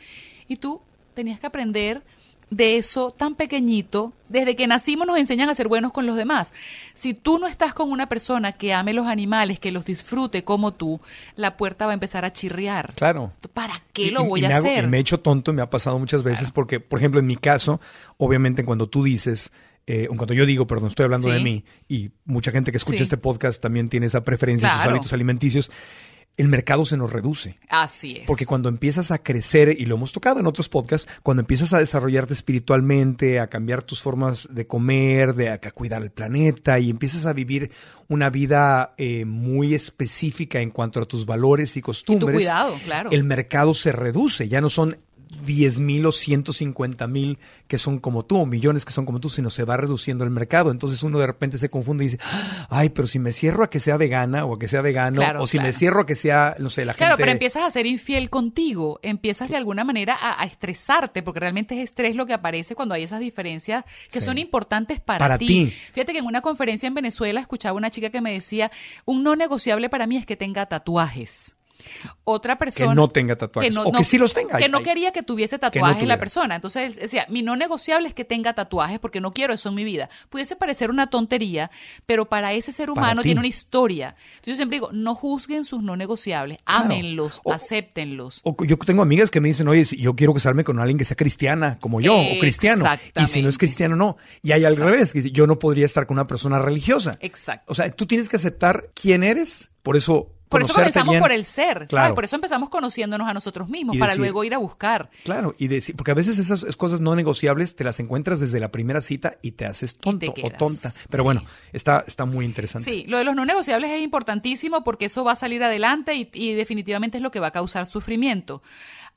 Y tú tenías que aprender de eso tan pequeñito, desde que nacimos nos enseñan a ser buenos con los demás. Si tú no estás con una persona que ame los animales, que los disfrute como tú, la puerta va a empezar a chirriar. Claro. ¿Para qué lo y- voy y a hago- hacer? y me he hecho tonto, me ha pasado muchas veces porque, por ejemplo, en mi caso, obviamente cuando tú dices, eh, en cuanto yo digo, perdón, estoy hablando de mí, y mucha gente que escucha Sí. este podcast también tiene esa preferencia en sus Claro. hábitos alimenticios, el mercado se nos reduce. Así es. Porque cuando empiezas a crecer, y lo hemos tocado en otros podcasts, cuando empiezas a desarrollarte espiritualmente, a cambiar tus formas de comer, de a, a cuidar el planeta, y empiezas a vivir una vida eh, muy específica en cuanto a tus valores y costumbres, cuidado, claro. el mercado se reduce. Ya no son 10 mil o 150 mil que son como tú, o millones que son como tú, sino se va reduciendo el mercado. Entonces uno de repente se confunde y dice, ay, pero si me cierro a que sea vegana o a que sea vegano, Claro, o si me claro. cierro a que sea, no sé, la Claro, gente... pero empiezas a ser infiel contigo, empiezas de alguna manera a, a estresarte, porque realmente es estrés lo que aparece cuando hay esas diferencias que Sí. son importantes para, Para ti. Fíjate que en una conferencia en Venezuela escuchaba una chica que me decía, un no negociable para mí es que tenga tatuajes. Otra persona no tenga tatuajes, o que sí los tenga. que no quería que tuviese no tatuajes la tuviera. persona. Entonces decía, mi no negociable es que tenga tatuajes porque no quiero eso en mi vida. Pudiese parecer una tontería, pero para ese ser humano ti. tiene una historia. Entonces yo siempre digo, no juzguen sus no negociables, ámenlos, acéptenlos. O yo tengo amigas que me dicen, oye, si yo quiero casarme con alguien que sea cristiana, como yo, o cristiano. Y si no es cristiano, no. Y hay al revés, que yo no podría estar con una persona religiosa. Exacto. O sea, tú tienes que aceptar quién eres, por eso Por eso comenzamos bien. por el ser, ¿sabes? Claro. Por eso empezamos conociéndonos a nosotros mismos, Y para decir- luego ir a buscar. Claro, y decir, porque a veces esas cosas no negociables te las encuentras desde la primera cita y te haces tonto o tonta. Pero Sí. bueno, está, está muy interesante. Sí, lo de los no negociables es importantísimo porque eso va a salir adelante y, y definitivamente es lo que va a causar sufrimiento.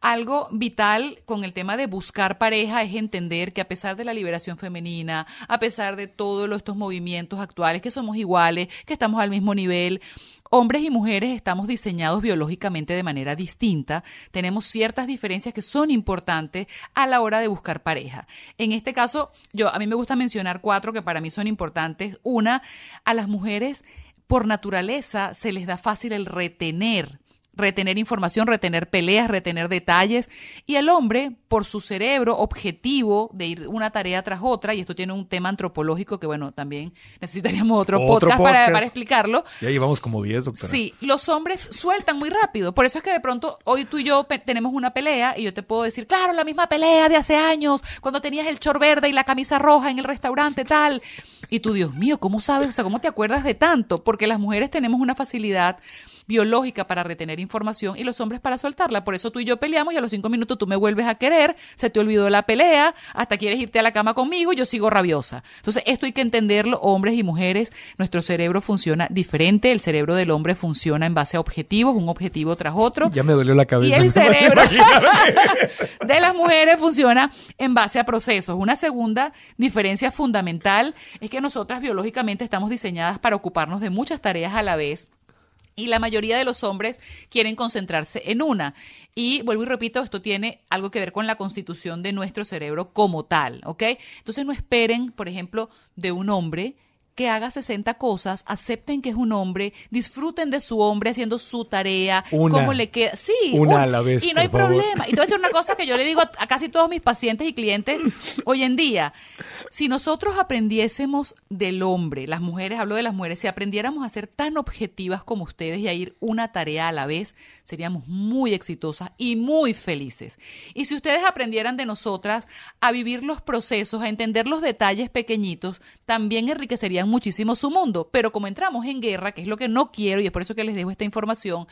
Algo vital con el tema de buscar pareja es entender que a pesar de la liberación femenina, a pesar de todos estos movimientos actuales, que somos iguales, que estamos al mismo nivel, hombres y mujeres estamos diseñados biológicamente de manera distinta, tenemos ciertas diferencias que son importantes a la hora de buscar pareja. En este caso, yo a mí me gusta mencionar cuatro que para mí son importantes. Una, a las mujeres por naturaleza se les da fácil el retener retener información, retener peleas, retener detalles. Y el hombre, por su cerebro objetivo de ir una tarea tras otra, y esto tiene un tema antropológico que, bueno, también necesitaríamos otro, Otro podcast, Para, podcast. para explicarlo. Ya llevamos como 10, doctora. Sí, los hombres sueltan muy rápido. Por eso es que de pronto hoy tú y yo tenemos una pelea y yo te puedo decir, claro, la misma pelea de hace años, cuando tenías el chor verde y la camisa roja en el restaurante tal. Y tú, Dios mío, ¿cómo sabes? O sea, ¿cómo te acuerdas de tanto? Porque las mujeres tenemos una facilidad biológica para retener información y los hombres para soltarla. Por eso tú y yo peleamos y a los cinco minutos tú me vuelves a querer, se te olvidó la pelea, hasta quieres irte a la cama conmigo y yo sigo rabiosa. Entonces, esto hay que entenderlo, hombres y mujeres, nuestro cerebro funciona diferente, el cerebro del hombre funciona en base a objetivos, un objetivo tras otro. Ya me dolió la cabeza. Y el no cerebro de las mujeres funciona en base a procesos. Una segunda diferencia fundamental es que nosotras biológicamente estamos diseñadas para ocuparnos de muchas tareas a la vez. Y la mayoría de los hombres quieren concentrarse en una. Y vuelvo y repito, esto tiene algo que ver con la constitución de nuestro cerebro como tal, ¿ok? Entonces no esperen, por ejemplo, de un hombre que haga 60 cosas, acepten que es un hombre, disfruten de su hombre haciendo su tarea, Una. cómo le queda. Sí, Una a la vez, Y no hay favor. problema. Y te voy a decir una cosa que yo le digo a, a casi todos mis pacientes y clientes hoy en día. Si nosotros aprendiésemos del hombre, las mujeres, hablo de las mujeres, si aprendiéramos a ser tan objetivas como ustedes y a ir una tarea a la vez, seríamos muy exitosas y muy felices. Y si ustedes aprendieran de nosotras a vivir los procesos, a entender los detalles pequeñitos, también enriquecerían muchísimo su mundo. Pero como entramos en guerra, que es lo que no quiero y es por eso que les dejo esta información,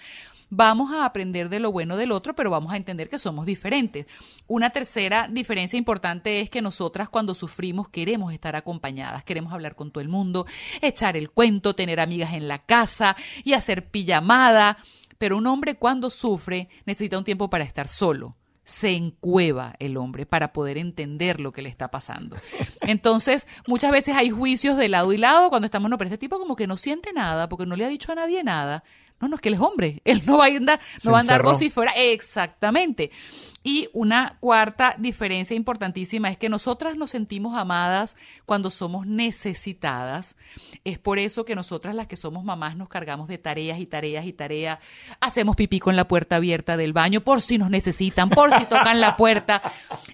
vamos a aprender de lo bueno del otro, pero vamos a entender que somos diferentes. Una tercera diferencia importante es que nosotras cuando sufrimos queremos estar acompañadas, queremos hablar con todo el mundo, echar el cuento, tener amigas en la casa y hacer pijamada. Pero un hombre cuando sufre necesita un tiempo para estar solo se encueva el hombre para poder entender lo que le está pasando. Entonces, muchas veces hay juicios de lado y lado cuando estamos, no, pero este tipo como que no siente nada porque no le ha dicho a nadie nada. No, no, es que él es hombre, él no va a andar, Se no va a andar vocifera. Exactamente. Y una cuarta diferencia importantísima es que nosotras nos sentimos amadas cuando somos necesitadas. Es por eso que nosotras las que somos mamás nos cargamos de tareas y tareas y tareas. Hacemos pipí con la puerta abierta del baño por si nos necesitan, por si tocan la puerta.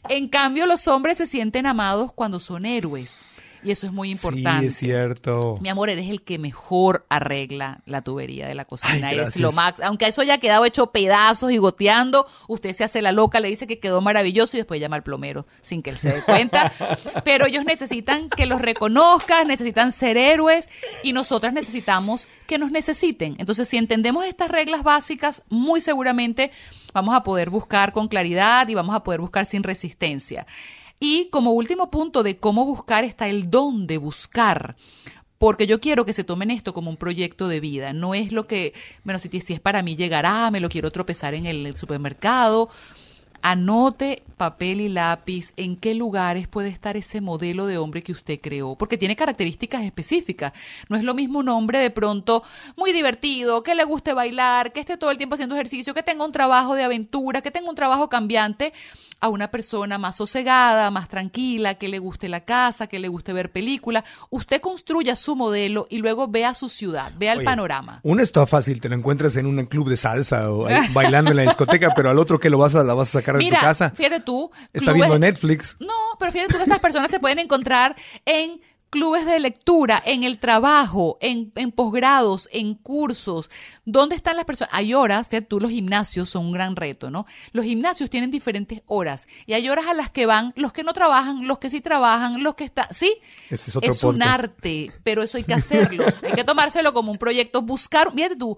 En cambio, los hombres se sienten amados cuando son héroes. Y eso es muy importante. Sí, es cierto. Mi amor, eres el que mejor arregla la tubería de la cocina. Ay, es lo max. Aunque eso haya quedado hecho pedazos y goteando, usted se hace la loca, le dice que quedó maravilloso y después llama al plomero sin que él se dé cuenta. Pero ellos necesitan que los reconozcas, necesitan ser héroes y nosotras necesitamos que nos necesiten. Entonces, si entendemos estas reglas básicas, muy seguramente vamos a poder buscar con claridad y vamos a poder buscar sin resistencia. Y como último punto de cómo buscar está el dónde buscar. Porque yo quiero que se tomen esto como un proyecto de vida. No es lo que, bueno, si, es para mí llegará, me lo quiero tropezar en el, el supermercado. Anote papel y lápiz en qué lugares puede estar ese modelo de hombre que usted creó, porque tiene características específicas. No es lo mismo un hombre de pronto muy divertido, que le guste bailar, que esté todo el tiempo haciendo ejercicio, que tenga un trabajo de aventura, que tenga un trabajo cambiante, a una persona más sosegada, más tranquila, que le guste la casa, que le guste ver películas. Usted construya su modelo y luego vea su ciudad, vea el panorama. Uno está fácil, te lo encuentras en un club de salsa o bailando en la discoteca, pero al otro que lo vas a, la vas a sacar de tu casa. fíjate tú. Está clubes- viendo Netflix. No, pero fíjate tú que esas personas se pueden encontrar en clubes de lectura, en el trabajo, en, en posgrados, en cursos. ¿Dónde están las personas? Hay horas, fíjate tú, los gimnasios son un gran reto, ¿no? Los gimnasios tienen diferentes horas y hay horas a las que van los que no trabajan, los que sí trabajan, los que están, ¿sí? Es un podcast. arte, pero eso hay que hacerlo. hay que tomárselo como un proyecto, buscar, fíjate tú,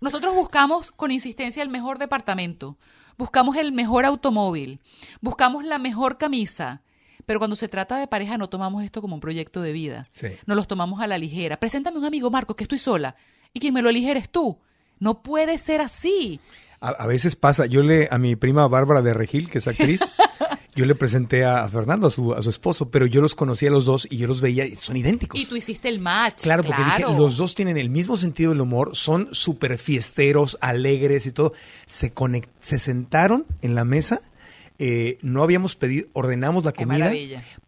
nosotros buscamos con insistencia el mejor departamento, buscamos el mejor automóvil, buscamos la mejor camisa. Pero cuando se trata de pareja no tomamos esto como un proyecto de vida. Sí. No los tomamos a la ligera. Preséntame un amigo, Marcos, que estoy sola. Y quien me lo elige eres tú. No puede ser así. A, a veces pasa, yo le, a mi prima Bárbara de Regil, que es actriz, yo le presenté a, Fernando, a su, a su esposo, pero yo los conocía a los dos y yo los veía y son idénticos. Y tú hiciste el match. Claro, porque claro. dije, los dos tienen el mismo sentido del humor, son súper fiesteros, alegres y todo. Se, conect- se sentaron en la mesa, eh, no habíamos pedido, ordenamos la comida.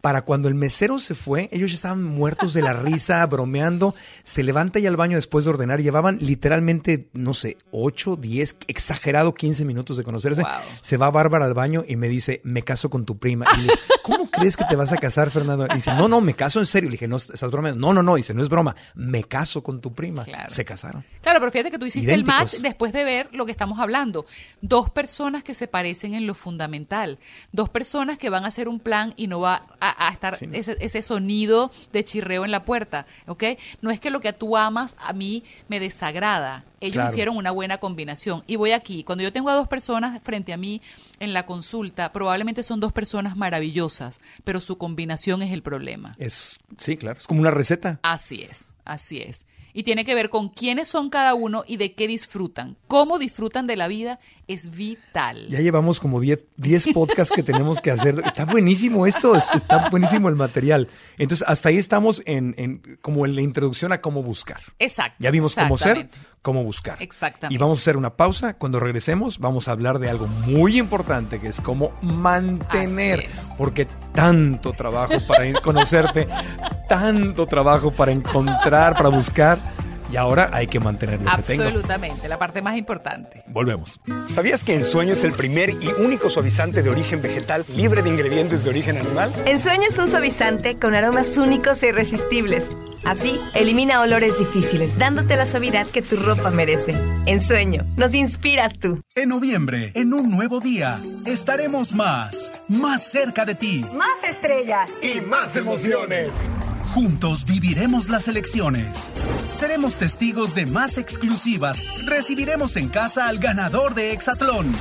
Para cuando el mesero se fue, ellos ya estaban muertos de la risa, bromeando. Se levanta ya al baño después de ordenar. Llevaban literalmente, no sé, 8, 10, exagerado 15 minutos de conocerse. Wow. Se va Bárbara al baño y me dice, me caso con tu prima. Y le ¿cómo crees que te vas a casar, Fernando? Y dice, no, no, me caso en serio. Le dije, no, estás bromeando. No, no, no. Dice, no es broma. Me caso con tu prima. Claro. Se casaron. Claro, pero fíjate que tú hiciste el match después de ver lo que estamos hablando. Dos personas que se parecen en lo fundamental. Dos personas que van a hacer un plan y no va a, a estar ese, ese sonido de chirreo en la puerta, ¿ok? No es que lo que tú amas a mí me desagrada. Ellos Claro. hicieron una buena combinación. Y voy aquí, cuando yo tengo a dos personas frente a mí en la consulta, probablemente son dos personas maravillosas, pero su combinación es el problema. Es, sí, claro. Es como una receta. Así es, así es. Y tiene que ver con quiénes son cada uno y de qué disfrutan. Cómo disfrutan de la vida es vital. Ya llevamos como 10 10 podcasts que tenemos que hacer. Está buenísimo esto, est- está buenísimo el material. Entonces, hasta ahí estamos en, en como en la introducción a cómo buscar. Exacto. Ya vimos cómo ser. Cómo buscar. Exactamente. Y vamos a hacer una pausa. Cuando regresemos, vamos a hablar de algo muy importante que es cómo mantener. Es. Porque tanto trabajo para conocerte, tanto trabajo para encontrar, para buscar. Y ahora hay que mantener lo que tengo. Absolutamente, la parte más importante. Volvemos. ¿Sabías que Ensueño es el primer y único suavizante de origen vegetal libre de ingredientes de origen animal? Ensueño es un suavizante con aromas únicos e irresistibles. Así, elimina olores difíciles, dándote la suavidad que tu ropa merece. Ensueño, nos inspiras tú. En noviembre, en un nuevo día, estaremos más, más cerca de ti. Más estrellas. Y más emociones. Juntos viviremos las elecciones. Seremos testigos de más exclusivas. Recibiremos en casa al ganador de Hexatlón.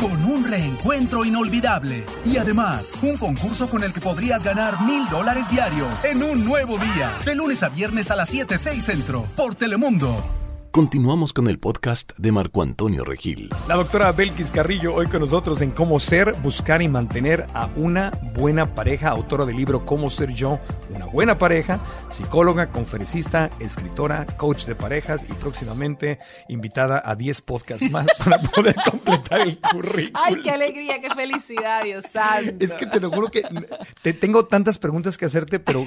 Con un reencuentro inolvidable. Y además, un concurso con el que podrías ganar mil dólares diarios. En un nuevo día. De lunes a viernes a las 7, 6 centro. Por Telemundo. Continuamos con el podcast de Marco Antonio Regil. La doctora Belkis Carrillo hoy con nosotros en Cómo ser, buscar y mantener a una buena pareja, autora del libro Cómo ser yo, una buena pareja, psicóloga, conferencista, escritora, coach de parejas y próximamente invitada a 10 podcasts más para poder completar el currículum. Ay, qué alegría, qué felicidad, Dios santo. Es que te lo juro que te tengo tantas preguntas que hacerte, pero,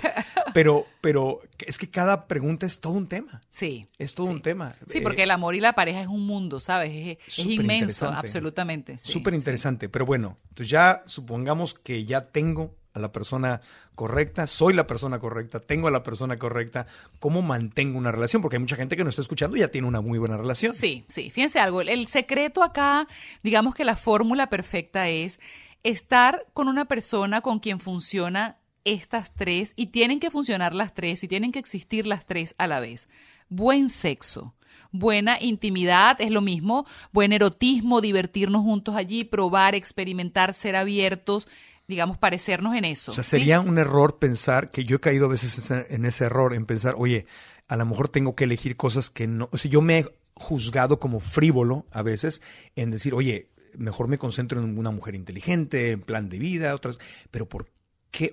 pero, pero es que cada pregunta es todo un tema. Sí. Es todo un tema. Sí, Eh, porque el amor y la pareja es un mundo, ¿sabes? Es, inmenso, absolutamente. Súper sí. interesante, pero bueno, entonces ya supongamos que ya tengo a la persona correcta, soy la persona correcta, tengo a la persona correcta, cómo mantengo una relación, porque hay mucha gente que nos está escuchando y ya tiene una muy buena relación. Sí, sí, fíjense algo, el secreto acá, digamos que la fórmula perfecta es estar con una persona con quien funciona estas tres y tienen que funcionar las tres y tienen que existir las tres a la vez. Buen sexo, buena intimidad, es lo mismo, buen erotismo, divertirnos juntos allí, probar, experimentar, ser abiertos, digamos, parecernos en eso. O sea, sería un error pensar, que yo he caído a veces en ese error, en pensar, oye, a lo mejor tengo que elegir cosas que no, o sea, yo me he juzgado como frívolo a veces en decir, oye, mejor me concentro en una mujer inteligente, en plan de vida, otras, pero ¿por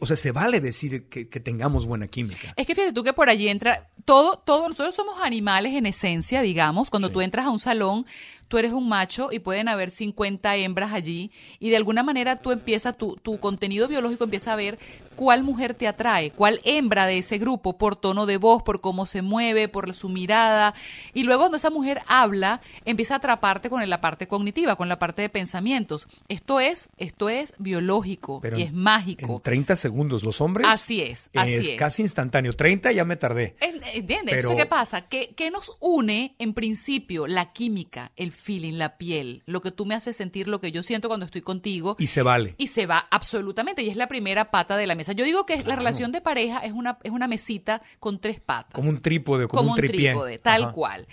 O sea, se vale decir que, tengamos buena química. Es que fíjate tú que por allí entra todo, todo, nosotros somos animales en esencia, digamos, cuando tú entras a un salón, tú eres un macho y pueden haber 50 hembras allí y de alguna manera tú empiezas, tu, tu contenido biológico empieza a ver cuál mujer te atrae, cuál hembra de ese grupo, por tono de voz, por cómo se mueve, por su mirada. Y luego cuando esa mujer habla, empieza a atraparte con la parte cognitiva, con la parte de pensamientos. Esto es, esto es biológico y es mágico. En 30 segundos, los hombres. Así es, así es. casi instantáneo. 30 ya me tardé. ¿Entiendes? Entonces, ¿qué pasa? ¿Qué, ¿Qué nos une en principio? La química, el feeling, la piel, lo que tú me haces sentir, lo que yo siento cuando estoy contigo. Y se vale. Y se va absolutamente. Y es la primera pata de la mesa. Yo digo que la relación de pareja es una, es una mesita con tres patas. Como un trípode, como, como un, trípode, tal cual.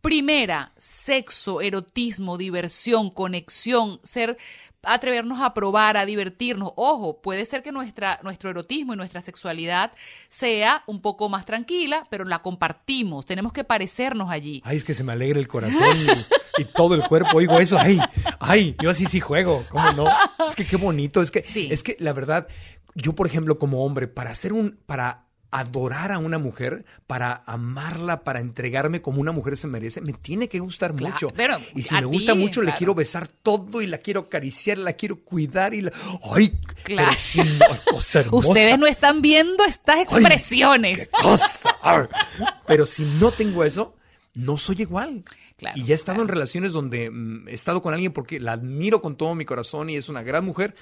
Primera, sexo, erotismo, diversión, conexión, ser atrevernos a probar, a divertirnos. Ojo, puede ser que nuestra, nuestro erotismo y nuestra sexualidad sea un poco más tranquila, pero la compartimos, tenemos que parecernos allí. Ay, es que se me alegra el corazón y, todo el cuerpo, oigo eso, ay, ay, yo así sí juego, ¿cómo no? Es que qué bonito, es que, es que la verdad, yo por ejemplo como hombre, para hacer un, para adorar a una mujer, para amarla, para entregarme como una mujer se merece, me tiene que gustar mucho. y si me gusta mucho, le quiero besar todo y la quiero acariciar, la quiero cuidar y la... ¡Ay! Claro. Ustedes no están viendo estas expresiones. qué cosa! Pero si no tengo eso, no soy igual. y ya he estado en relaciones donde mm, he estado con alguien porque la admiro con todo mi corazón y es una gran mujer,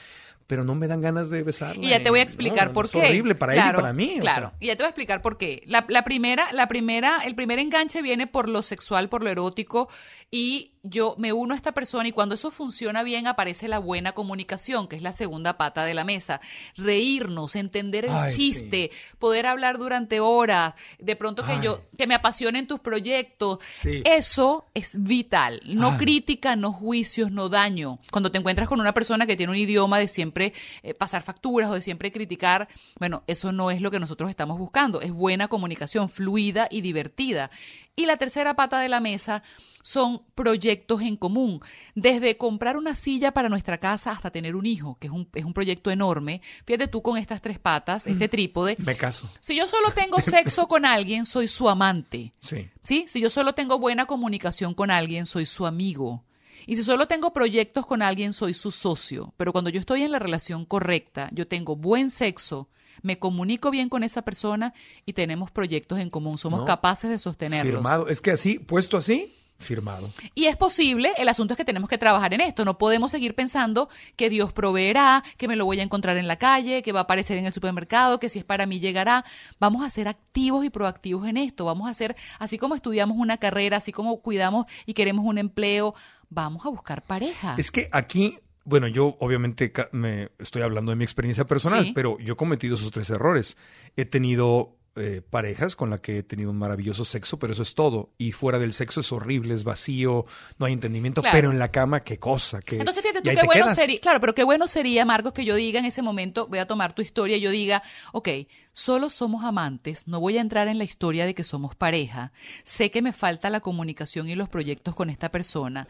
pero no me dan ganas de besarla. Y ya te voy a explicar por qué. Es horrible para ella y para mí. Claro, y ya te voy a explicar por qué. La, la, primera, la primera, el primer enganche viene por lo sexual, por lo erótico, y yo me uno a esta persona y cuando eso funciona bien aparece la buena comunicación, que es la segunda pata de la mesa. Reírnos, entender el chiste, poder hablar durante horas, de pronto que yo, que me apasionen tus proyectos. Eso es vital. No crítica, no juicios, no daño. Cuando te encuentras con una persona que tiene un idioma de siempre eh, pasar facturas o de siempre criticar, bueno, eso no es lo que nosotros estamos buscando. Es buena comunicación, fluida y divertida. Y la tercera pata de la mesa son proyectos en común, desde comprar una silla para nuestra casa hasta tener un hijo, que es un, es un proyecto enorme. Fíjate tú con estas tres patas, este mm. trípode. Me caso. Si yo solo tengo sexo con alguien, soy su amante. Sí. ¿Sí? Si yo solo tengo buena comunicación con alguien, soy su amigo. Y si solo tengo proyectos con alguien, soy su socio. Pero cuando yo estoy en la relación correcta, yo tengo buen sexo, me comunico bien con esa persona y tenemos proyectos en común, somos capaces de sostenerlos. Firmado, es que así, puesto así, firmado. Y es posible, el asunto es que tenemos que trabajar en esto, no podemos seguir pensando que Dios proveerá, que me lo voy a encontrar en la calle, que va a aparecer en el supermercado, que si es para mí llegará. Vamos a ser activos y proactivos en esto, vamos a ser, así como estudiamos una carrera, así como cuidamos y queremos un empleo, vamos a buscar pareja. Es que aquí bueno, yo obviamente me estoy hablando de mi experiencia personal, pero yo he cometido esos tres errores. He tenido eh, parejas con las que he tenido un maravilloso sexo, pero eso es todo. Y fuera del sexo es horrible, es vacío, no hay entendimiento, pero en la cama, qué cosa. Qué, Entonces, fíjate tú, qué bueno sería, claro, pero qué bueno sería, Marcos, que yo diga en ese momento, voy a tomar tu historia y yo diga, ok, solo somos amantes, no voy a entrar en la historia de que somos pareja, sé que me falta la comunicación y los proyectos con esta persona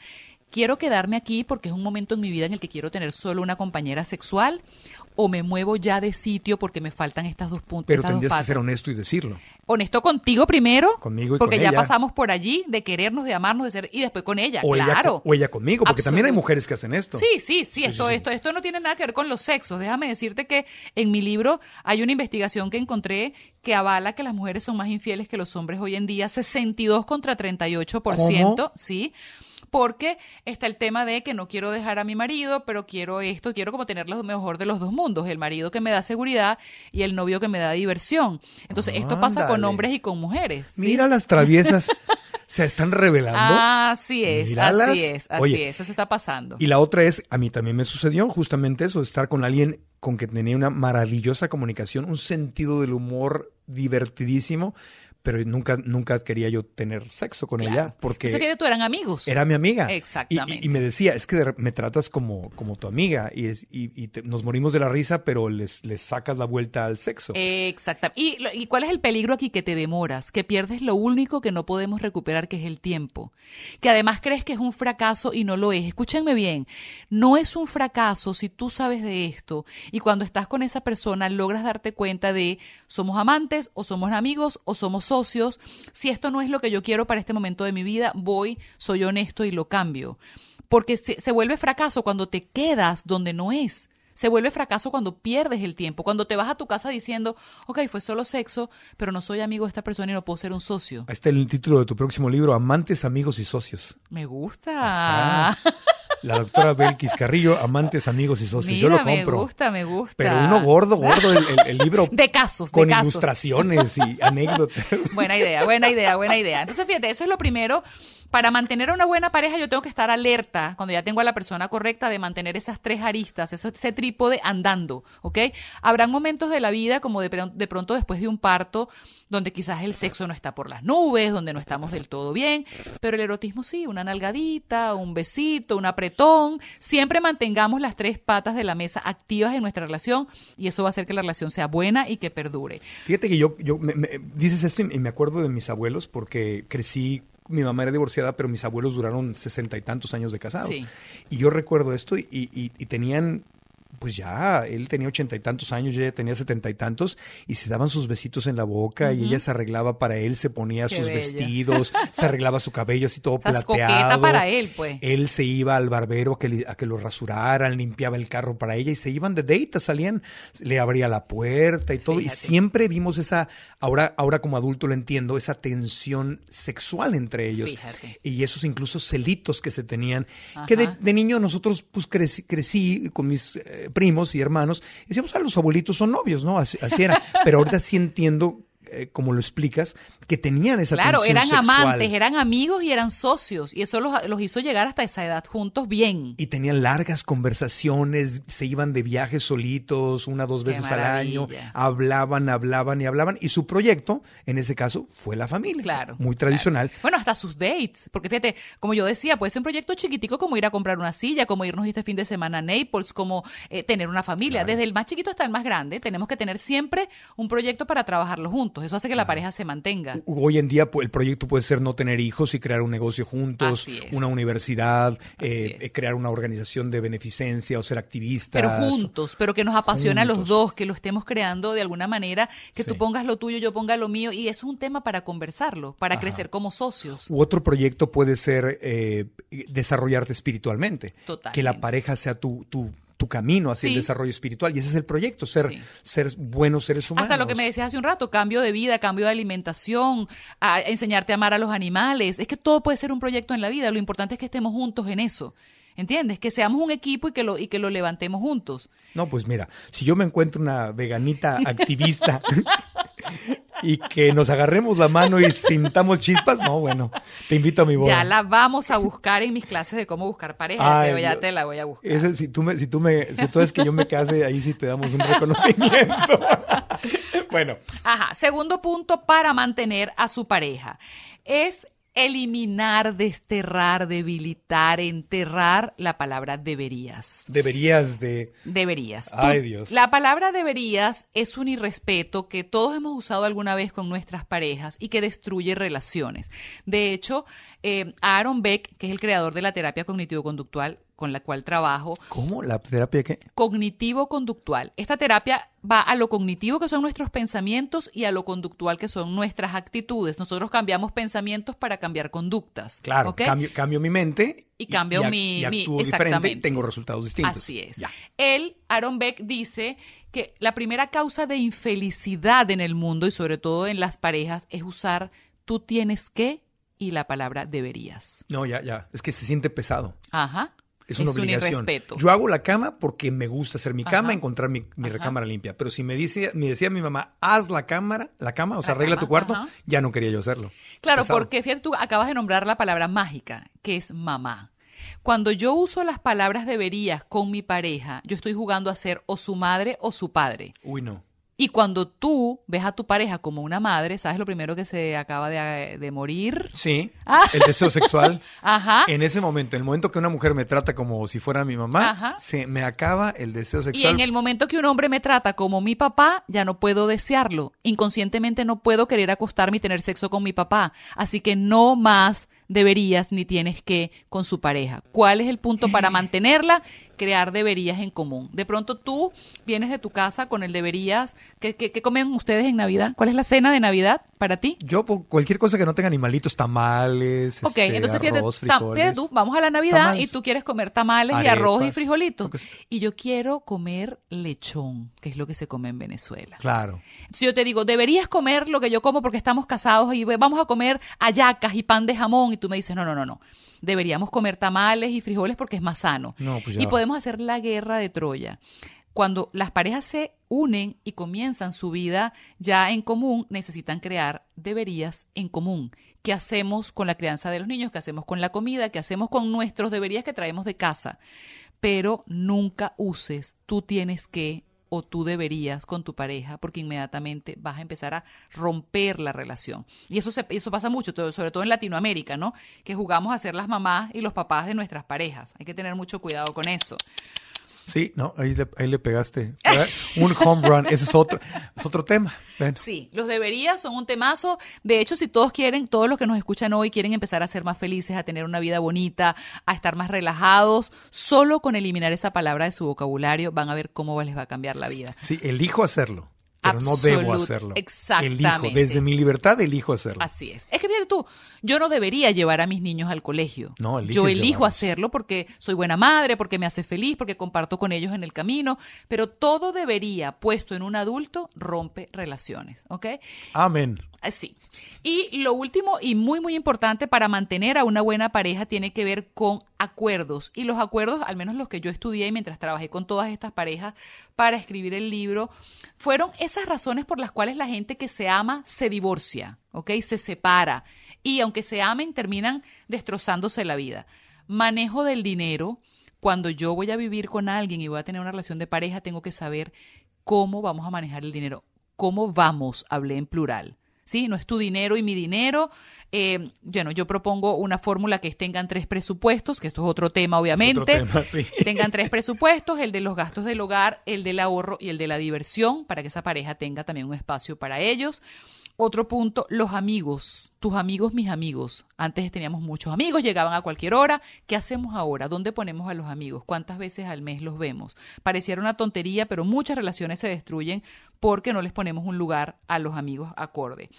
quiero quedarme aquí porque es un momento en mi vida en el que quiero tener solo una compañera sexual o me muevo ya de sitio porque me faltan estas dos puntos. Pero tendrías que ser honesto y decirlo. Honesto contigo primero. Conmigo y Porque ya pasamos por allí de querernos, de amarnos, de ser y después con ella, o claro. Ella, o ella conmigo, porque también hay mujeres que hacen esto. Sí, sí, sí, esto, esto, esto no tiene nada que ver con los sexos. Déjame decirte que en mi libro hay una investigación que encontré que avala que las mujeres son más infieles que los hombres hoy en día, 62 contra 38%, ¿Cómo? ¿sí? Porque está el tema de que no quiero dejar a mi marido, pero quiero esto, quiero como tener lo mejor de los dos mundos, el marido que me da seguridad y el novio que me da diversión. Entonces, esto pasa con hombres y con mujeres. ¿sí? Mira las traviesas. se están revelando. Así es, Míralas. así es, así Oye, es, eso está pasando. Y la otra es, a mí también me sucedió justamente eso, estar con alguien con que tenía una maravillosa comunicación, un sentido del humor divertidísimo, pero nunca, nunca quería yo tener sexo con ella porque que tú eran amigos. era mi amiga. Exactamente. Y, y me decía, es que de me tratas como, como tu amiga y, es- y- y te- nos morimos de la risa, pero les, les sacas la vuelta al sexo. Exactamente. ¿Y, ¿Y cuál es el peligro aquí? Que te demoras, que pierdes lo único que no podemos recuperar, que es el tiempo. Que además crees que es un fracaso y no lo es. Escúchenme bien, no es un fracaso si tú sabes de esto y cuando estás con esa persona logras darte cuenta de somos amantes o somos amigos o somos socios. Si esto no es lo que yo quiero para este momento de mi vida, voy, soy honesto y lo cambio. Porque se, se vuelve fracaso cuando te quedas donde no es. Se vuelve fracaso cuando pierdes el tiempo, cuando te vas a tu casa diciendo, ok, fue solo sexo, pero no soy amigo de esta persona y no puedo ser un socio. Ahí está el título de tu próximo libro, Amantes, Amigos y Socios. Me gusta. La doctora Belkis Carrillo, Amantes, Amigos y Socios. Yo lo compro. me gusta, me gusta. Pero uno gordo, gordo, el, el- el libro De casos, de con casos. ilustraciones y anécdotas. Buena idea, buena idea, buena idea. Entonces, fíjate, eso es lo primero. Para mantener una buena pareja, yo tengo que estar alerta cuando ya tengo a la persona correcta de mantener esas tres aristas, ese, trípode andando, ¿ok? Habrán momentos de la vida, como de, de pronto después de un parto, donde quizás el sexo no está por las nubes, donde no estamos del todo bien, pero el erotismo sí, una nalgadita, un besito, un apretón. Siempre mantengamos las tres patas de la mesa activas en nuestra relación y eso va a hacer que la relación sea buena y que perdure. Fíjate que yo, yo me- me- dices esto y me acuerdo de mis abuelos porque crecí, mi mamá era divorciada, pero mis abuelos duraron sesenta y tantos años de casados. Sí. Y yo recuerdo esto y, y- y tenían, pues ya, él tenía ochenta y tantos años, ella tenía setenta y tantos, y se daban sus besitos en la boca y ella se arreglaba para él, se ponía Qué sus bella. vestidos, se arreglaba su cabello así todo plateado. para él, pues. Él se iba al barbero a que, le- a que lo rasuraran, limpiaba el carro para ella y se iban de date, salían, le abría la puerta y todo. Y siempre vimos esa, ahora, ahora como adulto lo entiendo, esa tensión sexual entre ellos. Fíjate. Y esos incluso celitos que se tenían. Que de niño nosotros pues crecí, crecí con mis eh, primos y hermanos decíamos, ah, los abuelitos son novios, ¿no? Así, así era. Pero ahorita sí entiendo, eh, como lo explicas, que tenían esa Claro, tensión eran sexual. amantes, eran amigos y eran socios. Y eso los, los hizo llegar hasta esa edad juntos bien. Y tenían largas conversaciones, se iban de viajes solitos, una dos Qué veces al año, hablaban, hablaban y hablaban. Y su proyecto, en ese caso, fue la familia. Claro, Muy tradicional. Bueno, hasta sus dates. Porque fíjate, como yo decía, puede ser un proyecto chiquitico como ir a comprar una silla, como irnos este fin de semana a Naples, como eh, tener una familia. Desde el más chiquito hasta el más grande, tenemos que tener siempre un proyecto para trabajarlo juntos. Eso hace que la pareja se mantenga. Hoy en día el proyecto puede ser no tener hijos y crear un negocio juntos, una universidad, eh, eh, crear una organización de beneficencia o ser activistas. Pero juntos, pero que nos apasiona a los dos, que lo estemos creando de alguna manera, que tú pongas lo tuyo, yo ponga lo mío, y eso es un tema para conversarlo, para Ajá. crecer como socios. U otro proyecto puede ser eh, desarrollarte espiritualmente. Totalmente. Que la pareja sea tu, tu, tu camino hacia Sí. el desarrollo espiritual. Y ese es el proyecto, ser, Sí. ser buenos seres humanos. Hasta lo que me decías hace un rato, cambio de vida, cambio de alimentación, a enseñarte a amar a los animales. Es que todo puede ser un proyecto en la vida. Lo importante es que estemos juntos en eso. ¿Entiendes? Que seamos un equipo y que lo, y que lo levantemos juntos. No, pues mira, si yo me encuentro una veganita activista y que nos agarremos la mano y sintamos chispas, no, bueno, te invito a mi boda. Ya la vamos a buscar en mis clases de cómo buscar pareja, Ay, pero ya yo- te la voy a buscar. Ese, si tú me, si tú me, si tú es que yo me case, ahí sí te damos un reconocimiento. bueno, Ajá, segundo punto para mantener a su pareja es eliminar, desterrar, debilitar, enterrar la palabra deberías. deberías de. Deberías. Ay, Dios. La palabra deberías es un irrespeto que todos hemos usado alguna vez con nuestras parejas y que destruye relaciones. De hecho, eh, Aaron Beck, que es el creador de la terapia cognitivo-conductual, con la cual trabajo. ¿Cómo? ¿La terapia qué? Cognitivo-conductual. Esta terapia va a lo cognitivo, que son nuestros pensamientos, y a lo conductual, que son nuestras actitudes. Nosotros cambiamos pensamientos para cambiar conductas. Claro, ¿ok? cambio, cambio mi mente Y cambio mi- y mi- actúo diferente, tengo resultados distintos. Así es. Ya. Él, Aaron Beck, dice que la primera causa de infelicidad en el mundo y sobre todo en las parejas es usar tú tienes que y la palabra deberías. No, ya, ya. Es que se siente pesado. Ajá. Es una obligación. irrespeto. Yo hago la cama porque me gusta hacer mi cama, Ajá. encontrar mi, mi recámara limpia. Pero si me dice, me decía mi mamá, haz la cámara, la cama, o sea, La arregla cama, tu cuarto, ajá. ya no quería yo hacerlo. Claro, Pesado. porque fíjate, tú acabas de nombrar la palabra mágica, que es mamá. Cuando yo uso las palabras deberías con mi pareja, yo estoy jugando a ser o su madre o su padre. Uy, no. Y cuando tú ves a tu pareja como una madre, ¿sabes lo primero que se acaba de, de morir? Sí, Ah. el deseo sexual. Ajá. En ese momento, en el momento que una mujer me trata como si fuera mi mamá, Ajá. se me acaba el deseo Y sexual. en el momento que un hombre me trata como mi papá, ya no puedo desearlo. Inconscientemente no puedo querer acostarme y tener sexo con mi papá. Así que no más deberías ni tienes que con su pareja. ¿Cuál es el punto para mantenerla? Crear deberías en común. De pronto tú vienes de tu casa con el deberías. ¿Qué, qué, qué comen ustedes en Navidad? ¿Cuál es la cena de Navidad para ti? Yo, por cualquier cosa que no tenga animalitos, tamales, Ok, este, entonces fíjate, arroz, frijoles. fíjate tú, vamos a la Navidad Tamales. y tú quieres comer tamales y arroz y frijolitos. Y yo quiero comer lechón, que es lo que se come en Venezuela. Claro. Si yo te digo, deberías comer lo que yo como porque estamos casados y vamos a comer hallacas y pan de jamón, y tú me dices, no, no, no, no. Deberíamos comer tamales y frijoles porque es más sano. No, pues y va. podemos hacer la guerra de Troya. Cuando las parejas se unen y comienzan su vida ya en común, necesitan crear deberías en común. ¿Qué hacemos con la crianza de los niños? ¿Qué hacemos con la comida? ¿Qué hacemos con nuestros deberías que traemos de casa? Pero nunca uses tú tienes que o tú deberías con tu pareja, porque inmediatamente vas a empezar a romper la relación. Y eso, se, eso pasa mucho, sobre todo en Latinoamérica, ¿no? Que jugamos a ser las mamás y los papás de nuestras parejas. Hay que tener mucho cuidado con eso. Sí, no, ahí le, ahí le pegaste. Un home run, ese es otro, es otro tema. Sí, los deberías son un temazo. De hecho, si todos quieren, todos los que nos escuchan hoy quieren empezar a ser más felices, a tener una vida bonita, a estar más relajados, solo con eliminar esa palabra de su vocabulario van a ver cómo les va a cambiar la vida. Sí, elijo hacerlo, pero no debo hacerlo. exactamente. Elijo, desde mi libertad elijo hacerlo. Así es. Es que fíjate tú, yo no debería llevar a mis niños al colegio. No, eliges yo elijo llevarlos. hacerlo porque soy buena madre, porque me hace feliz, porque comparto con ellos en el camino, pero todo debería puesto en un adulto rompe relaciones, ¿ok? Amén. Así. Y lo último y muy, muy importante para mantener a una buena pareja tiene que ver con acuerdos. Y los acuerdos, al menos los que yo estudié mientras trabajé con todas estas parejas para escribir el libro, fueron esas razones por las cuales la gente que se ama se divorcia, ¿ok? Se separa. Y aunque se amen, terminan destrozándose la vida. Manejo del dinero. Cuando yo voy a vivir con alguien y voy a tener una relación de pareja, tengo que saber cómo vamos a manejar el dinero. ¿Cómo vamos? Hablé en plural. ¿Sí? No es tu dinero y mi dinero. Eh, bueno, yo propongo una fórmula que tengan tres presupuestos, que esto es otro tema, obviamente. otro tema, sí. Tengan tres presupuestos, el de los gastos del hogar, el del ahorro y el de la diversión, para que esa pareja tenga también un espacio para ellos. Otro punto, los amigos, tus amigos, mis amigos. Antes teníamos muchos amigos, llegaban a cualquier hora. ¿Qué hacemos ahora? ¿Dónde ponemos a los amigos? ¿Cuántas veces al mes los vemos? Pareciera una tontería, pero muchas relaciones se destruyen porque no les ponemos un lugar a los amigos acorde.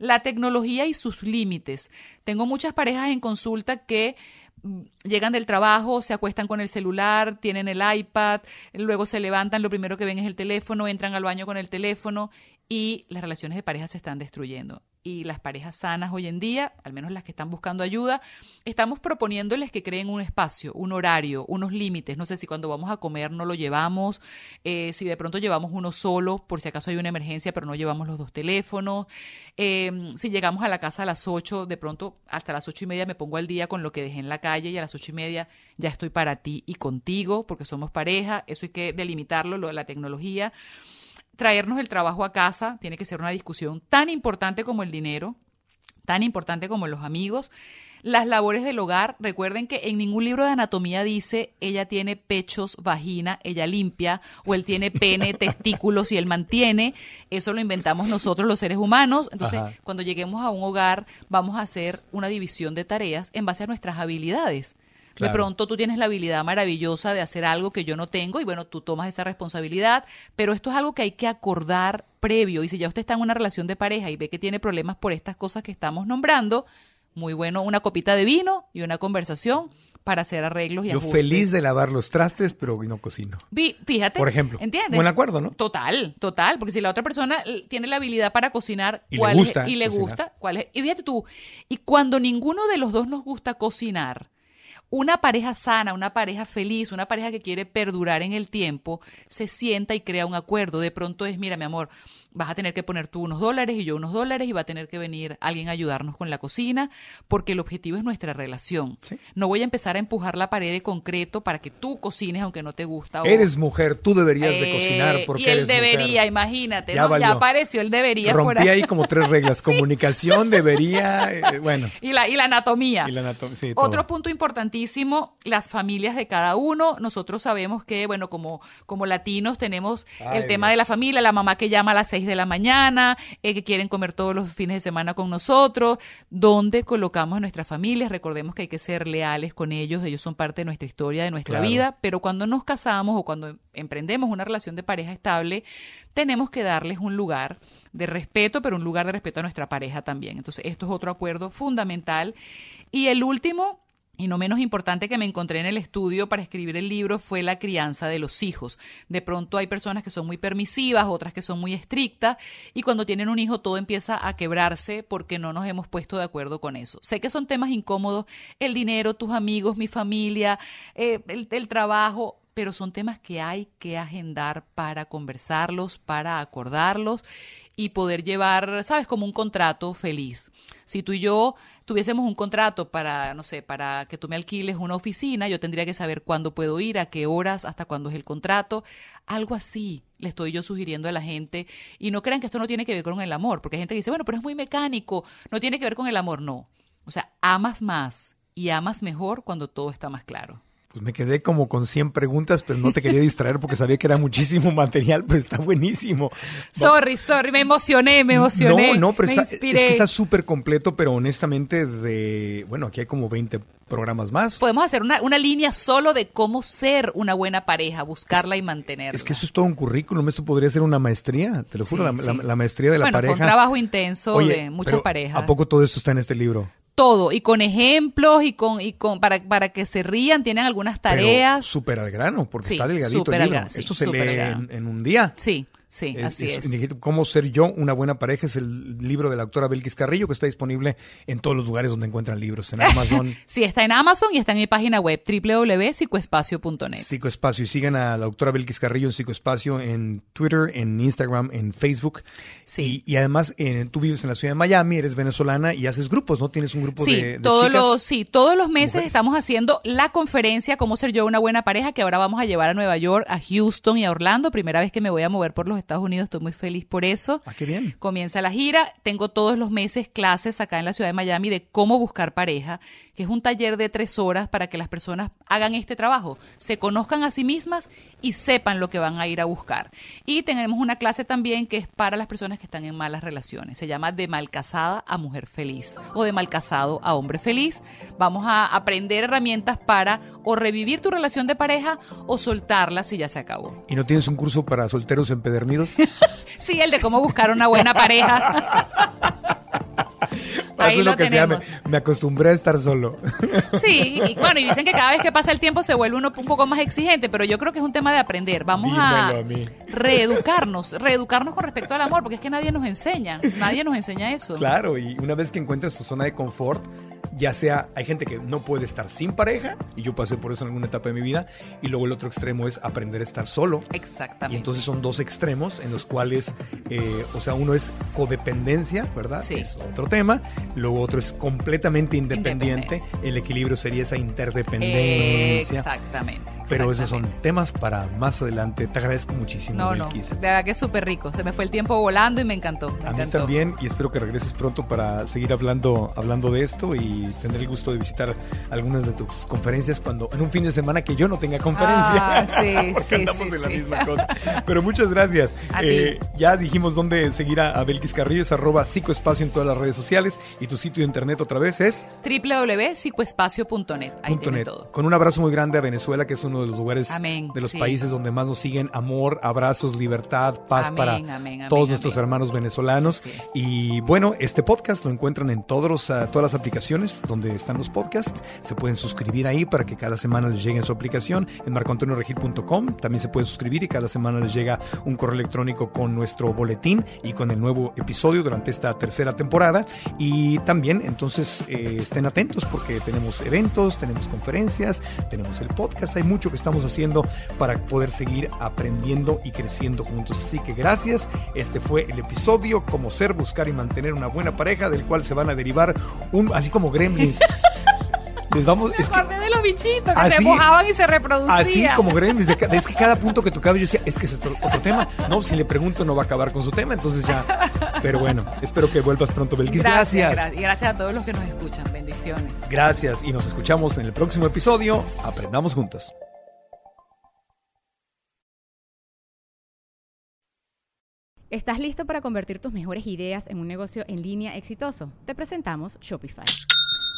La tecnología y sus límites. Tengo muchas parejas en consulta que mm, llegan del trabajo, se acuestan con el celular, tienen el iPad, luego se levantan, lo primero que ven es el teléfono, entran al baño con el teléfono y las relaciones de pareja se están destruyendo. Y las parejas sanas hoy en día, al menos las que están buscando ayuda, estamos proponiéndoles que creen un espacio, un horario, unos límites. No sé si cuando vamos a comer no lo llevamos, eh, si de pronto llevamos uno solo, por si acaso hay una emergencia, pero no llevamos los dos teléfonos. Eh, si llegamos a la casa a las 8, de pronto hasta las ocho y media me pongo al día con lo que dejé en la calle y a las ocho y media ya estoy para ti y contigo, porque somos pareja. Eso hay que delimitarlo, lo la tecnología traernos el trabajo a casa tiene que ser una discusión tan importante como el dinero, tan importante como los amigos. Las labores del hogar, recuerden que en ningún libro de anatomía dice ella tiene pechos, vagina, ella limpia, o él tiene pene, testículos y él mantiene. Eso lo inventamos nosotros los seres humanos. Entonces, Ajá. cuando lleguemos a un hogar, vamos a hacer una división de tareas en base a nuestras habilidades. De pronto tú tienes la habilidad maravillosa de hacer algo que yo no tengo y bueno, tú tomas esa responsabilidad, pero esto es algo que hay que acordar previo y si ya usted está en una relación de pareja y ve que tiene problemas por estas cosas que estamos nombrando, muy bueno una copita de vino y una conversación para hacer arreglos y Yo feliz de lavar los trastes, pero no cocino. Fíjate. Por ejemplo. ¿Entiendes? Buen acuerdo, ¿no? Total, total. Porque si la otra persona tiene la habilidad para cocinar, y ¿cuál le gusta es? Y le gusta, ¿cuál es? Y fíjate tú, y cuando ninguno de los dos nos gusta cocinar, una pareja sana, una pareja feliz, una pareja que quiere perdurar en el tiempo, se sienta y crea un acuerdo. De pronto es, mira, mi amor, vas a tener que poner tú unos dólares y yo unos dólares y va a tener que venir alguien a ayudarnos con la cocina, porque el objetivo es nuestra relación. No voy a empezar a empujar la pared de concreto para que tú cocines aunque no te gusta. Eres mujer, tú deberías de cocinar porque y él eres debería, mujer. imagínate, Ya ¿no? ya valió. apareció, él debería. por Rompí ahí como tres reglas. Comunicación, debería, eh, bueno. Y la, y la anatomía. Y la anatomía, sí. Otro punto importantísimo, las familias de cada uno. Nosotros sabemos que, bueno, como, como latinos tenemos Ay, el tema Dios. de la familia, la mamá que llama a las 6 de la mañana, eh, que quieren comer todos los fines de semana con nosotros. ¿Dónde colocamos a nuestras familias? Recordemos que hay que ser leales con ellos, ellos son parte de nuestra historia, de nuestra Claro. vida, pero cuando nos casamos o cuando emprendemos una relación de pareja estable, tenemos que darles un lugar de respeto, pero un lugar de respeto a nuestra pareja también. Entonces, esto es otro acuerdo fundamental. Y el último, y no menos importante que me encontré en el estudio para escribir el libro fue la crianza de los hijos. De pronto hay personas que son muy permisivas, otras que son muy estrictas, y cuando tienen un hijo todo empieza a quebrarse porque no nos hemos puesto de acuerdo con eso. Sé que son temas incómodos, el dinero, tus amigos, mi familia, eh, el, el trabajo, pero son temas que hay que agendar para conversarlos, para acordarlos y poder llevar, sabes, como un contrato feliz. Si tú y yo tuviésemos un contrato para, no sé, para que tú me alquiles una oficina, yo tendría que saber cuándo puedo ir, a qué horas, hasta cuándo es el contrato. Algo así le estoy yo sugiriendo a la gente. Y no crean que esto no tiene que ver con el amor, porque hay gente que dice, bueno, pero es muy mecánico, no tiene que ver con el amor. No. O sea, amas más y amas mejor cuando todo está más claro. Pues me quedé como con 100 preguntas, pero no te quería distraer porque sabía que era muchísimo material, pero está buenísimo. Sorry, sorry, me emocioné, me emocioné. No, no, pero me está, es que está súper completo, pero honestamente de, bueno, aquí hay como 20 programas más. Podemos hacer una, una línea solo de cómo ser una buena pareja, buscarla y mantenerla. Es que eso es todo un currículum, esto podría ser una maestría, te lo juro, Sí, la, la- sí. la maestría de la bueno, pareja. fue un trabajo intenso Oye, de muchas parejas. ¿A poco todo esto está en este libro? Todo, y con ejemplos y con, y con para, para que se rían, tienen algunas tareas. Súper al grano, porque Sí, está delgadito el libro. grano, sí, esto se lee en, en un día. Sí, sí, así es. Cómo ser yo una buena pareja es el libro de la autora Belkis Carrillo que está disponible en todos los lugares donde encuentran libros, en Amazon, Sí, está en Amazon y está en mi página web www.psicoespacio.net. Psicoespacio. Y sigan a la doctora Belkis Carrillo en Psicoespacio en Twitter, en Instagram, en Facebook. Sí. Y, y además, eh, tú vives en la ciudad de Miami, eres venezolana y haces grupos, ¿no? Tienes un grupo Sí, de, de todos chicas. los, sí, todos los meses mujeres. estamos haciendo la conferencia Cómo ser yo una buena pareja, que ahora vamos a llevar a Nueva York, a Houston y a Orlando. Primera vez que me voy a mover por los Estados Unidos, estoy muy feliz por eso. Ah, qué bien. Comienza la gira. Tengo todos los meses clases acá en la ciudad de Miami de cómo buscar pareja, que es un taller de tres horas para que las personas hagan este trabajo, se conozcan a sí mismas y sepan lo que van a ir a buscar. Y tenemos una clase también que es para las personas que están en malas relaciones. Se llama De mal casada a mujer feliz o de mal casado a hombre feliz. Vamos a aprender herramientas para o revivir tu relación de pareja o soltarla si ya se acabó. ¿Y no tienes un curso para solteros empedernidos? Sí, el de cómo buscar una buena pareja. Ahí Eso es lo lo que se llama. tenemos. Me acostumbré a estar solo. Sí, y bueno, y dicen que cada vez que pasa el tiempo se vuelve uno un poco más exigente, pero yo creo que es un tema de aprender. Vamos Dímelo a mí. reeducarnos, reeducarnos con respecto al amor, porque es que nadie nos enseña, nadie nos enseña eso. Claro, y una vez que encuentras tu zona de confort, ya sea, hay gente que no puede estar sin pareja, y yo pasé por eso en alguna etapa de mi vida, y luego el otro extremo es aprender a estar solo. Y Exactamente. entonces son dos extremos en los cuales, eh, o sea, uno es codependencia, ¿verdad? Sí. Es otro tema. Luego otro es completamente independiente. El equilibrio sería esa interdependencia. Exactamente. Pero esos son temas para más adelante. Te agradezco muchísimo, No, no, de verdad que es súper rico. Se me fue el tiempo volando y me encantó. a mí también y espero que regreses pronto para seguir hablando, hablando de esto y tener el gusto de visitar algunas de tus conferencias cuando en un fin de semana que yo no tenga conferencia. Ah, sí, sí, andamos sí, en la sí. misma cosa. Pero muchas gracias. Eh, ya dijimos dónde seguir a, a Belkis Carrillo, es arroba psicoespacio en todas las redes sociales y tu sitio de internet otra vez es www.psicoespacio.net. Ahí Punto tiene net. todo. Con un abrazo muy grande a Venezuela, que es uno de los lugares Amén, de los sí. países donde más nos siguen amor, abrazos, libertad, paz Amén, para amén, todos nuestros hermanos venezolanos. Y bueno, este podcast lo encuentran en todos los, ah, todas las aplicaciones donde están los podcasts. Se pueden suscribir ahí para que cada semana les llegue en su aplicación en marcoantonioregil.com. También se pueden suscribir y cada semana les llega un correo electrónico con nuestro boletín y con el nuevo episodio durante esta tercera temporada. Y también, entonces, eh, estén atentos porque tenemos eventos, tenemos conferencias, tenemos el podcast. Hay mucho que estamos haciendo para poder seguir aprendiendo y creciendo juntos. Así que gracias. Este fue el episodio Cómo ser, buscar y mantener una buena pareja, del cual se van a derivar un, así como gremlins. Les vamos, es que- de los bichitos que se mojaban y se reproducían. Así como gremlins, es que cada punto que tocaba yo decía, es que es otro, otro tema. No, si le pregunto no va a acabar con su tema, entonces ya. Pero bueno, espero que vuelvas pronto, Belkis. Gracias, Gracias. gracias. Y gracias a todos los que nos escuchan. Bendiciones. Gracias y nos escuchamos en el próximo episodio. Aprendamos juntos. ¿Estás listo para convertir tus mejores ideas en un negocio en línea exitoso? Te presentamos Shopify.